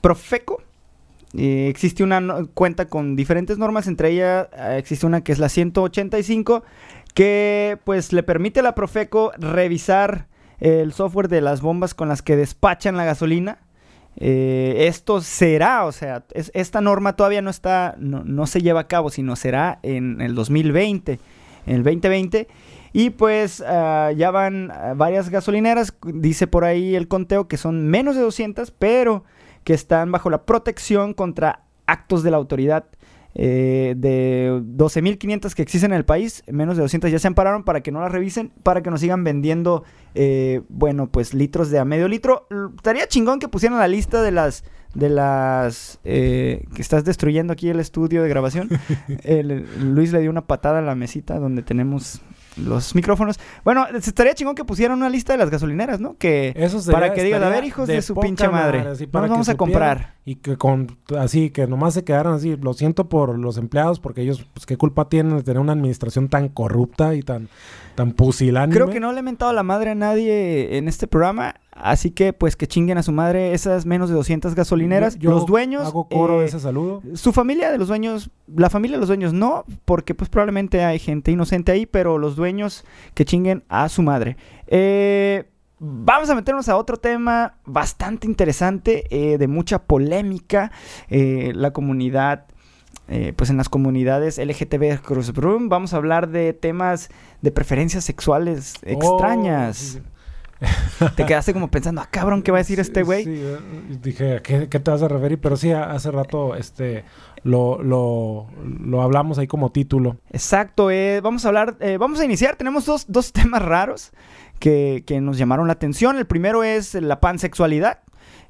Profeco eh, existe una cuenta con diferentes normas, entre ellas eh, existe una que es la 185 que pues le permite a la Profeco revisar el software de las bombas con las que despachan la gasolina. Esto será, o sea, es- esta norma todavía no está, no, no se lleva a cabo, sino será en el 2020, en el 2020. Y pues ah, ya van ah, varias gasolineras, dice por ahí el conteo que son menos de 200, pero que están bajo la protección contra actos de la autoridad eh, de 12.500 que existen en el país, menos de 200 ya se ampararon para que no las revisen, para que nos sigan vendiendo, eh, bueno, pues litros de a medio litro. Estaría chingón que pusieran la lista de las, de las, eh, que estás destruyendo aquí el estudio de grabación. Luis le dio una patada a la mesita donde tenemos los micrófonos. Bueno, estaría chingón que pusieran una lista de las gasolineras, ¿no? Que Eso sería- para que digan, a ver, hijos de, su pinche madre, para nos vamos a comprar. Y que con así, que nomás se quedaran así. Lo siento por los empleados, porque ellos, pues, qué culpa tienen de tener una administración tan corrupta y tan, tan pusilánime. Creo que no le he mentado la madre a nadie en este programa, así que pues que chinguen a su madre esas menos de 200 gasolineras. Yo- los dueños, Hago coro de eh, ese saludo. su familia de los dueños, la familia de los dueños no, porque pues probablemente hay gente inocente ahí, pero los dueños que chinguen a su madre. Eh, vamos a meternos a otro tema bastante interesante, eh, de mucha polémica, eh, la comunidad. eh, pues en las comunidades LGTB Cruz vamos a hablar de temas de preferencias sexuales extrañas. Oh, sí, Te quedaste como pensando, ah, cabrón, ¿qué va a decir sí, este güey? sí, eh, dije, ¿a qué, qué te vas a referir? Pero sí, hace rato este, lo, lo, lo hablamos ahí como título. Exacto, eh, vamos a hablar, eh, vamos a iniciar, tenemos dos, dos temas raros que, que nos llamaron la atención. El primero es la pansexualidad.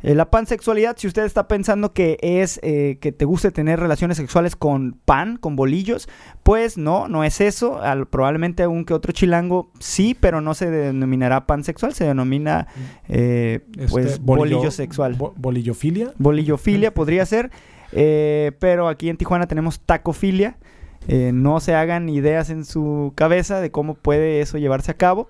Eh, la pansexualidad, si usted está pensando que es eh, que te guste tener relaciones sexuales con pan, con bolillos, pues no, no es eso. Al- probablemente un que otro chilango sí, pero no se denominará pansexual, se denomina eh, pues Este, bolillo, sexual. bo- bolillofilia. Bolillofilia podría ser, pero aquí en Tijuana tenemos tacofilia. No se hagan ideas en su cabeza de cómo puede eso llevarse a cabo.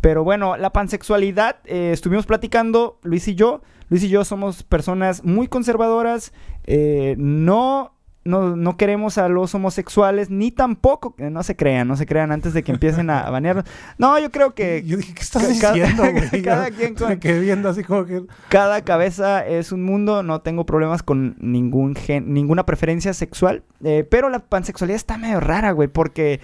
Pero bueno, la pansexualidad, estuvimos platicando, Luis y yo. Luis y yo somos personas muy conservadoras. eh, no, no, no queremos a los homosexuales, ni tampoco, eh, no se crean, no se crean antes de que empiecen a, banearnos. No, yo creo que Yo dije, ¿qué estás diciendo, güey? cada quien con- Me quedé viendo así como que... cada cabeza es un mundo, no tengo problemas con ningún gen, ninguna preferencia sexual, eh, pero la pansexualidad está medio rara, güey, porque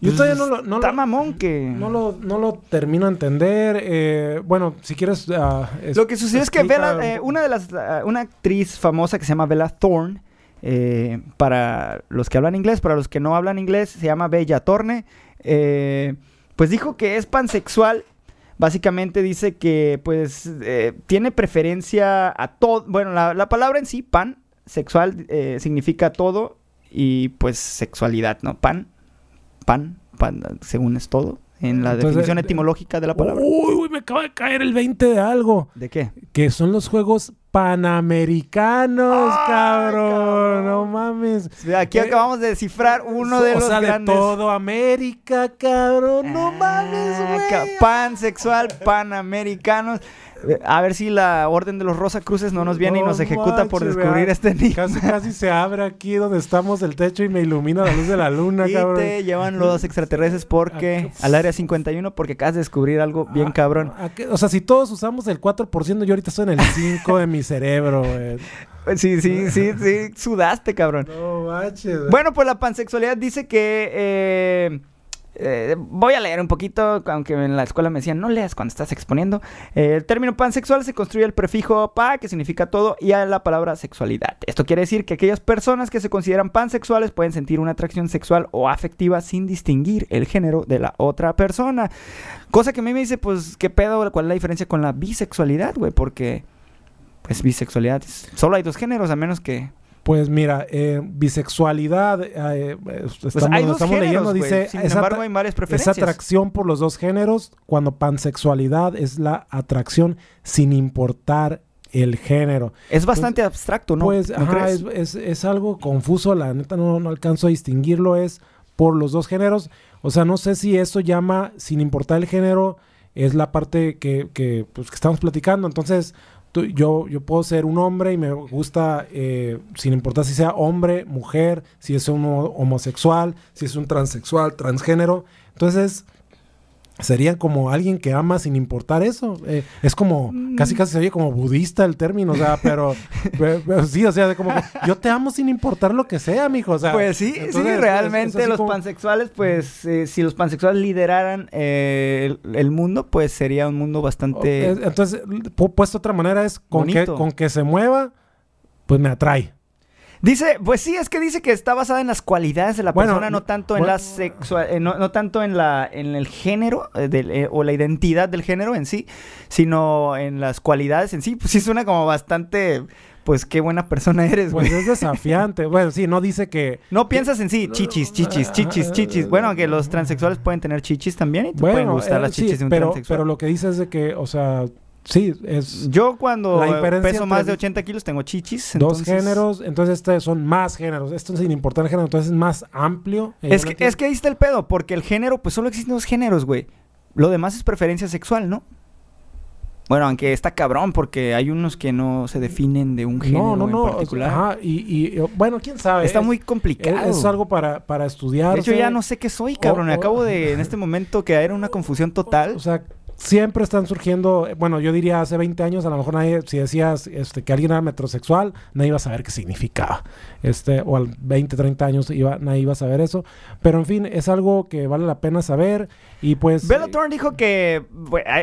Yo pues, todavía no lo... No está lo- mamón que No lo, no lo termino de entender. eh, bueno, si quieres... ah, es- lo que sucede es que Bella, eh, una de las ah, una actriz famosa que se llama Bella Thorne, eh, para los que hablan inglés, para los que no hablan inglés, se llama Bella Thorne, eh, pues dijo que es pansexual. Básicamente dice que pues tiene preferencia a todo, bueno, la, la palabra en sí, pan, sexual, significa todo y pues sexualidad, ¿no? Pan, pan, pan, según es todo, en la Entonces, definición etimológica de la palabra. Uy, uy, me acaba de caer el 20 de algo. ¿De qué? Que son los Juegos Panamericanos, ¡Ay, cabrón. cabrón! No mames. Aquí Eh, acabamos de descifrar uno de los sea, grandes. de todo América, cabrón. No mames, Ah, güey. ca- Pansexual, panamericanos. A ver si la Orden de los Rosacruces no nos viene y No nos ejecuta por descubrir vea. este enigma. Casi, casi se abre aquí donde estamos el techo y me ilumina la luz de la luna, Y cabrón. te llevan los extraterrestres porque al área 51 porque acabas de descubrir algo bien Ah, cabrón. ¿a qué? O sea, si todos usamos el 4%, yo ahorita estoy en el 5 de mi cerebro, güey. Sí, sí, sí, sí, sudaste, cabrón. No manches. güey. Bueno, pues la pansexualidad dice que... eh, eh, voy a leer un poquito, aunque en la escuela me decían, no leas cuando estás exponiendo. Eh, el término pansexual se construye el prefijo pa, que significa todo, y a la palabra sexualidad. Esto quiere decir que aquellas personas que se consideran pansexuales pueden sentir una atracción sexual o afectiva sin distinguir el género de la otra persona. Cosa que a mí me dice, pues, ¿qué pedo? ¿Cuál es la diferencia con la bisexualidad, güey? Porque, pues, bisexualidad, solo hay dos géneros, a menos que... Pues mira, eh, bisexualidad, eh, estamos, Pues hay dos estamos géneros, leyendo, dice, Sin es, embargo, atra- hay varias es preferencias. atracción por los dos géneros, cuando pansexualidad es la atracción sin importar el género. Es bastante abstracto, ¿no? pues, ¿No ajá, es- es algo confuso, la neta no, no alcanzo a distinguirlo, es por los dos géneros. O sea, no sé si eso llama, sin importar el género, es la parte que, que, pues, que estamos platicando. Entonces, yo, yo puedo ser un hombre y me gusta, eh, sin importar si sea hombre, mujer, si es un ho- homosexual, si es un transexual, transgénero. Entonces, sería como alguien que ama sin importar eso. Eh, es como, Mm. casi casi se oye como budista el término, o sea, pero, pero- pero sí, o sea, de como, yo te amo sin importar lo que sea, mijo, o sea. Pues sí, entonces, sí, es- es realmente los como- pansexuales, pues eh, si los pansexuales lideraran eh, el, el mundo, pues sería un mundo bastante... Es- Entonces, pu- puesto de otra manera es con que, con que se mueva, pues me atrae. Dice, pues sí, es que dice que está basada en las cualidades de la Bueno, persona, no tanto en la sexual, eh, no, no tanto en la en el género eh, del, eh, o la identidad del género en sí, sino en las cualidades en sí. Pues sí suena como bastante, pues qué buena persona eres, güey. Pues es desafiante. bueno, sí, no dice que... no piensas en sí, chichis, chichis, chichis, chichis. Bueno, que los transexuales pueden tener chichis también y te pueden gustar eh, las sí, chichis de un pero, transexual. pero lo que dice es de que, o sea, sí, es Yo cuando peso más de 80 kilos tengo chichis. dos entonces- géneros, entonces este son más géneros. Esto sin importar el género, entonces es más amplio. Es que, no es que ahí está el pedo, porque el género, pues solo existen dos géneros, güey. Lo demás es preferencia sexual, ¿no? Bueno, aunque está cabrón, porque hay unos que no se definen de un género No, no, no. en o sea, particular. ajá, y, y, bueno, quién sabe. está es- muy es, complicado. es algo para, para estudiar. de hecho, ya no sé qué soy, cabrón. o- Acabo de, en este momento, caer en una confusión total. O sea, siempre están surgiendo, bueno, yo diría hace 20 años, a lo mejor nadie, si decías este, que alguien era metrosexual, nadie iba a saber qué significaba. Este, o al 20, 30 años nadie iba a saber eso. Pero en fin, es algo que vale la pena saber. Y pues. Bella Thorne dijo que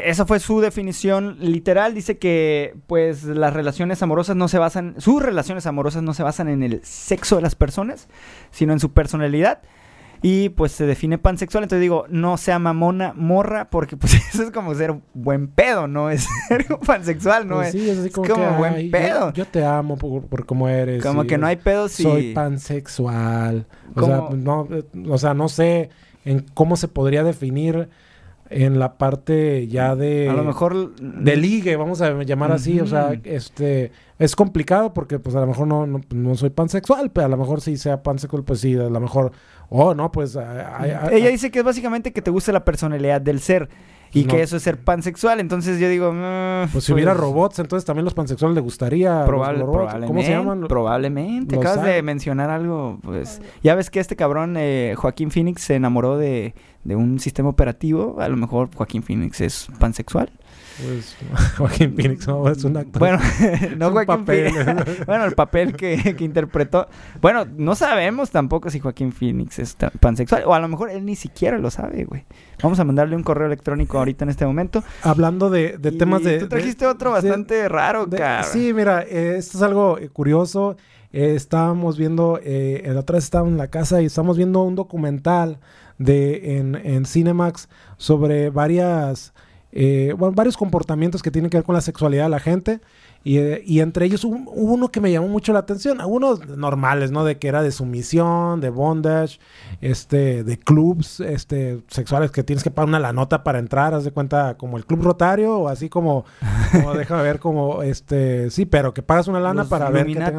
esa fue su definición literal. Dice que pues las relaciones amorosas no se basan, sus relaciones amorosas no se basan en el sexo de las personas, sino en su personalidad. Y pues se define pansexual. Entonces digo, no sea mamona, morra, porque pues eso es como ser buen pedo, no es ser pansexual, no pues es. sí, es así como, como que, buen "Ay, yo- pedo". Yo, te amo por, por cómo eres. Como que no hay pedo si. Soy pansexual. O sea, no, eh, o sea, no sé en cómo se podría definir en la parte ya de... a lo mejor. de ligue, vamos a llamar así, o sea, este es complicado porque pues a lo mejor no, no, no soy pansexual, pero a lo mejor sí sea pansexual, pues sí, a lo mejor, oh, no, pues... Ella dice que es básicamente que te gusta la personalidad del ser. Y No. que eso es ser pansexual. Entonces yo digo. "Mm, pues si hubiera robots, entonces también los pansexuales le gustaría... Probable- probablemente. ¿Cómo se llaman? Probablemente. Los Acabas de mencionar algo, pues. Ya ves que este cabrón, eh, Joaquín Phoenix, se enamoró de, de un sistema operativo. A lo mejor Joaquín Phoenix es pansexual. Pues Joaquín Phoenix, no, es un actor. Bueno, no Joaquín papel. Phoenix. bueno, el papel que, que interpretó. Bueno, no sabemos tampoco si Joaquín Phoenix es pansexual. O a lo mejor él ni siquiera lo sabe, güey. Vamos a mandarle un correo electrónico ahorita en este momento. Hablando de, de Y temas de... Tú de- trajiste otro de- bastante raro, cabrón. Sí, mira, eh, esto es algo eh, curioso. Eh, estábamos viendo, eh, la otra vez estábamos en la casa y estamos viendo un documental de en, en Cinemax sobre varias, eh, bueno, varios comportamientos que tienen que ver con la sexualidad de la gente. Y, eh, y entre ellos hubo, hubo uno que me llamó mucho la atención, algunos normales, ¿no? De que era de sumisión, de bondage, este, de clubs este, sexuales que tienes que pagar una la nota para entrar, haz de cuenta, como el club rotario, o así como, como déjame ver, como, este, sí, pero que pagas una lana Los para ver que tengan-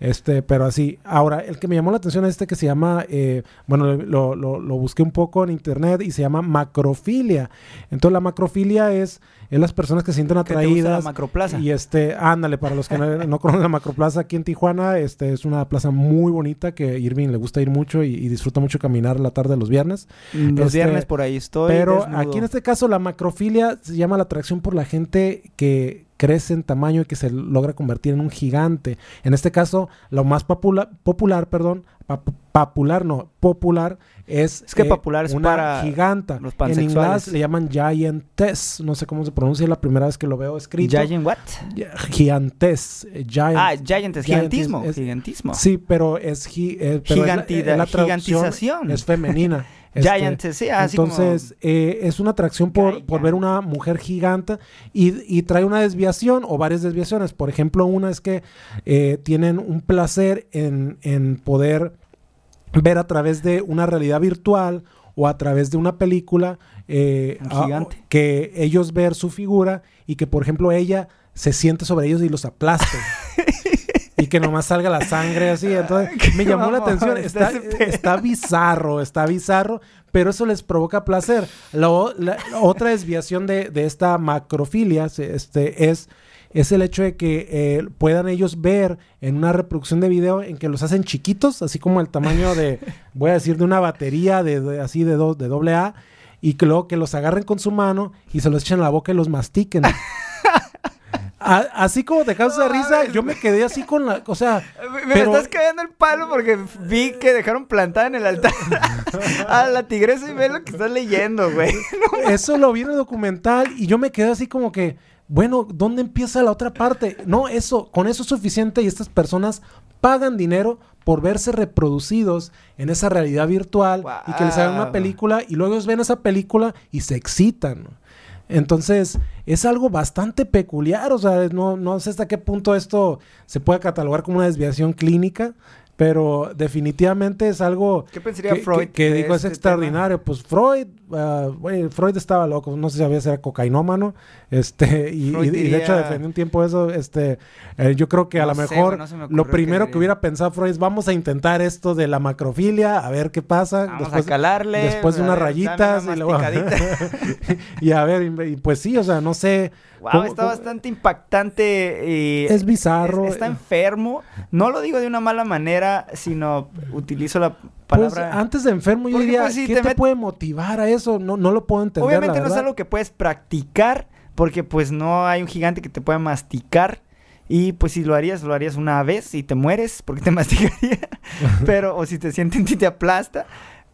este, pero así. Ahora, el que me llamó la atención es este que se llama, eh, bueno, lo, lo- lo busqué un poco en internet y se llama macrofilia. Entonces, la macrofilia es, es las personas que se sienten ¿Qué te gusta la atraídas. macroplaza? Y este, ándale, para los que no, no conocen la macroplaza aquí en Tijuana, este es una plaza muy bonita que Irving le gusta ir mucho y, y disfruta mucho caminar la tarde de los viernes. Los Este, viernes por ahí estoy. Pero desnudo. aquí en este caso la macrofilia se llama la atracción por la gente que crece en tamaño y que se logra convertir en un gigante. En este caso, lo más popula- popular, perdón, popular no, popular es, Es que eh, popular es una para giganta. los en inglés le llaman giantess, no sé cómo se pronuncia, es la primera vez que lo veo escrito. ¿Giant what? Giantess, eh, giant. Ah, giant es gigantismo. es- gigantismo. Sí, pero es, gi- eh, pero es la- Gigantida- la traducción gigantización. Es femenina. Este, sí, así entonces, eh, es una atracción por, por ver una mujer gigante y, y trae una desviación o varias desviaciones. Por ejemplo, una es que eh, tienen un placer en, en poder ver a través de una realidad virtual o a través de una película eh, Un a- gigante. que ellos ver su figura y que, por ejemplo, ella se siente sobre ellos y los aplaste. y que nomás salga la sangre así. Entonces, me llamó la atención. está Está, bizarro, está bizarro, pero eso les provoca placer. La, la- la otra desviación de, de esta macrofilia este, es, es el hecho de que eh, puedan ellos ver en una reproducción de video en que los hacen chiquitos, así como el tamaño de, voy a decir, de una batería de, de- así de, do- de doble A, y que luego que los agarren con su mano y se los echen a la boca y los mastiquen. A- así como te causa No risa, yo me quedé así con la, o sea, Me, pero- estás cayendo el palo porque vi que dejaron plantada en el altar a la tigresa y ve lo que estás leyendo, güey. eso lo vi en el documental y yo me quedé así como que, bueno, ¿dónde empieza la otra parte? No, eso, con eso es suficiente y estas personas pagan dinero por verse reproducidos en esa realidad virtual y que les hagan una película y luego ellos ven esa película y se excitan. Entonces, es algo bastante peculiar, o sea, no, no sé hasta qué punto esto se puede catalogar como una desviación clínica, pero definitivamente es algo ¿Qué pensaría que, Freud que- digo es este extraordinario. Pues Freud, ah, Freud estaba loco, no sé si había ser cocainómano, este, y, de hecho defendió un tiempo eso, este, eh, yo creo que a No lo mejor no me lo primero que que hubiera pensado Freud es vamos a intentar esto de la macrofilia, a ver qué pasa. Vamos a calarle, Después de unas rayitas dame y, una luego- y a ver, y pues sí, o sea, no sé. Wow, cómo- está cómo- bastante impactante. y Es bizarro. es- está enfermo. No lo digo de una mala manera, sino utilizo la Pues palabra. antes de enfermo yo Porque, diría, pues, ¿qué te te, met- puede motivar a eso? No, no lo puedo entender. Obviamente la no es algo que puedes practicar, porque pues no hay un gigante que te pueda masticar. Y pues si lo harías, lo harías una vez y te mueres porque te masticaría. Pero, o si te sienten y te aplasta.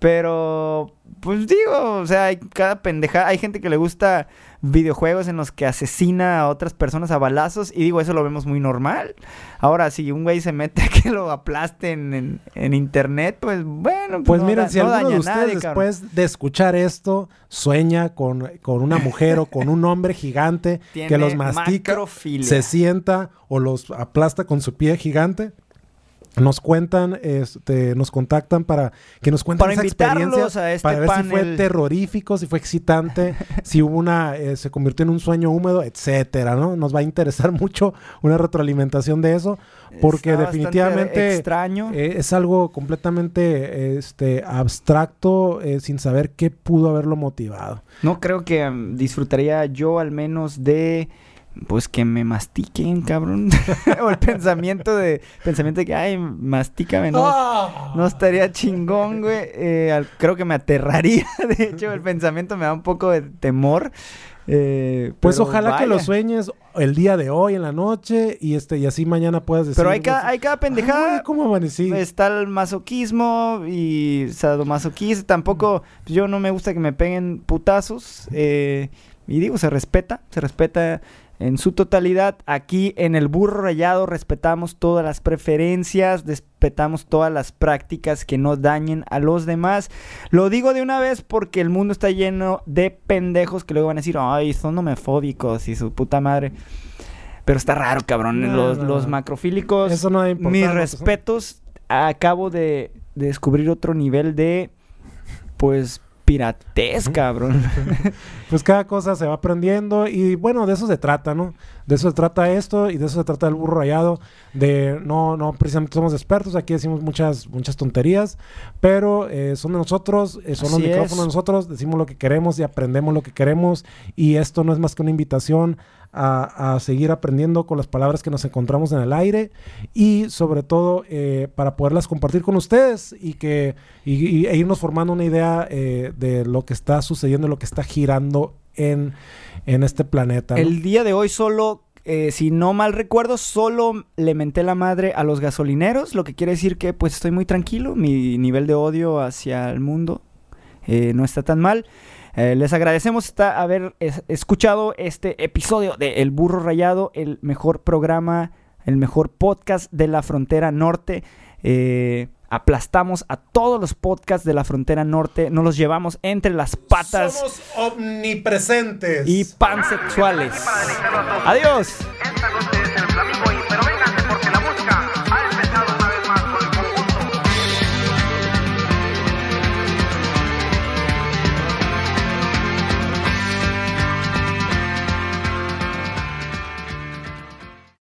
Pero, pues digo, o sea, hay cada pendeja. Hay gente que le gusta videojuegos en los que asesina a otras personas a balazos. Y digo, eso lo vemos muy normal. Ahora, si un güey se mete a que lo aplasten en, en internet, pues bueno. Pues no miren, da- si no alguno de ustedes nadie, cabrón. después de escuchar esto sueña con, con una mujer o con un hombre gigante que los mastica, macrofilia. se sienta o los aplasta con su pie gigante, nos cuentan, este, nos contactan para que nos cuenten Para esa experiencia, a este para ver si fue terrorífico, si fue excitante, si hubo una, eh, se convirtió en un sueño húmedo, etcétera, ¿no? Nos va a interesar mucho una retroalimentación de eso, porque Está definitivamente extraño. eh, es algo completamente este, abstracto, eh, sin saber qué pudo haberlo motivado. No creo que mm, disfrutaría yo al menos de pues que me mastiquen, cabrón. o el pensamiento de pensamiento de que ay, mastícame, no. ¡Ah! No estaría chingón, güey. Eh, al- creo que me aterraría. De hecho, el pensamiento me da un poco de temor. Eh, Pues ojalá que lo sueñes el día de hoy, en la noche, y este y así mañana puedas decir. Pero hay cada, hay cada "Ay, pendejada. güey, ¿Cómo amanecí? Está el masoquismo y sadomasoquismo. Tampoco, yo no me gusta que me peguen putazos. eh, y digo, se respeta, se respeta en su totalidad. Aquí en el burro rayado respetamos todas las preferencias, respetamos todas las prácticas que no dañen a los demás. Lo digo de una vez porque el mundo está lleno de pendejos que luego van a decir, ay, son homofóbicos y su puta madre. Pero está raro, cabrón. No, los, no, los no. macrofílicos. Eso no debe Mis respetos. Acabo de, de descubrir otro nivel de. Pues. Piratez, cabrón. Pues cada cosa se va aprendiendo y bueno, de eso se trata, ¿no? De eso se trata esto y de eso se trata el burro rayado. De no, no precisamente somos expertos, aquí decimos muchas, muchas tonterías, pero eh, son de nosotros, eh, son los micrófonos de nosotros, decimos lo que queremos y aprendemos lo que queremos y esto no es más que una invitación a, seguir aprendiendo con las palabras que nos encontramos en el aire y sobre todo eh, para poderlas compartir con ustedes y que e irnos formando una idea eh, de lo que está sucediendo, lo que está girando en, en este planeta. El día de hoy solo. eh, si no mal recuerdo, solo le menté la madre a los gasolineros, lo que quiere decir que pues estoy muy tranquilo, mi nivel de odio hacia el mundo no está tan mal. Eh, les agradecemos esta- haber es- escuchado este episodio de El Burro Rayado, el mejor programa, el mejor podcast de la frontera norte. Eh, aplastamos a todos los podcasts de la frontera norte, nos los llevamos entre las patas Somos omnipresentes. y pansexuales. Adiós.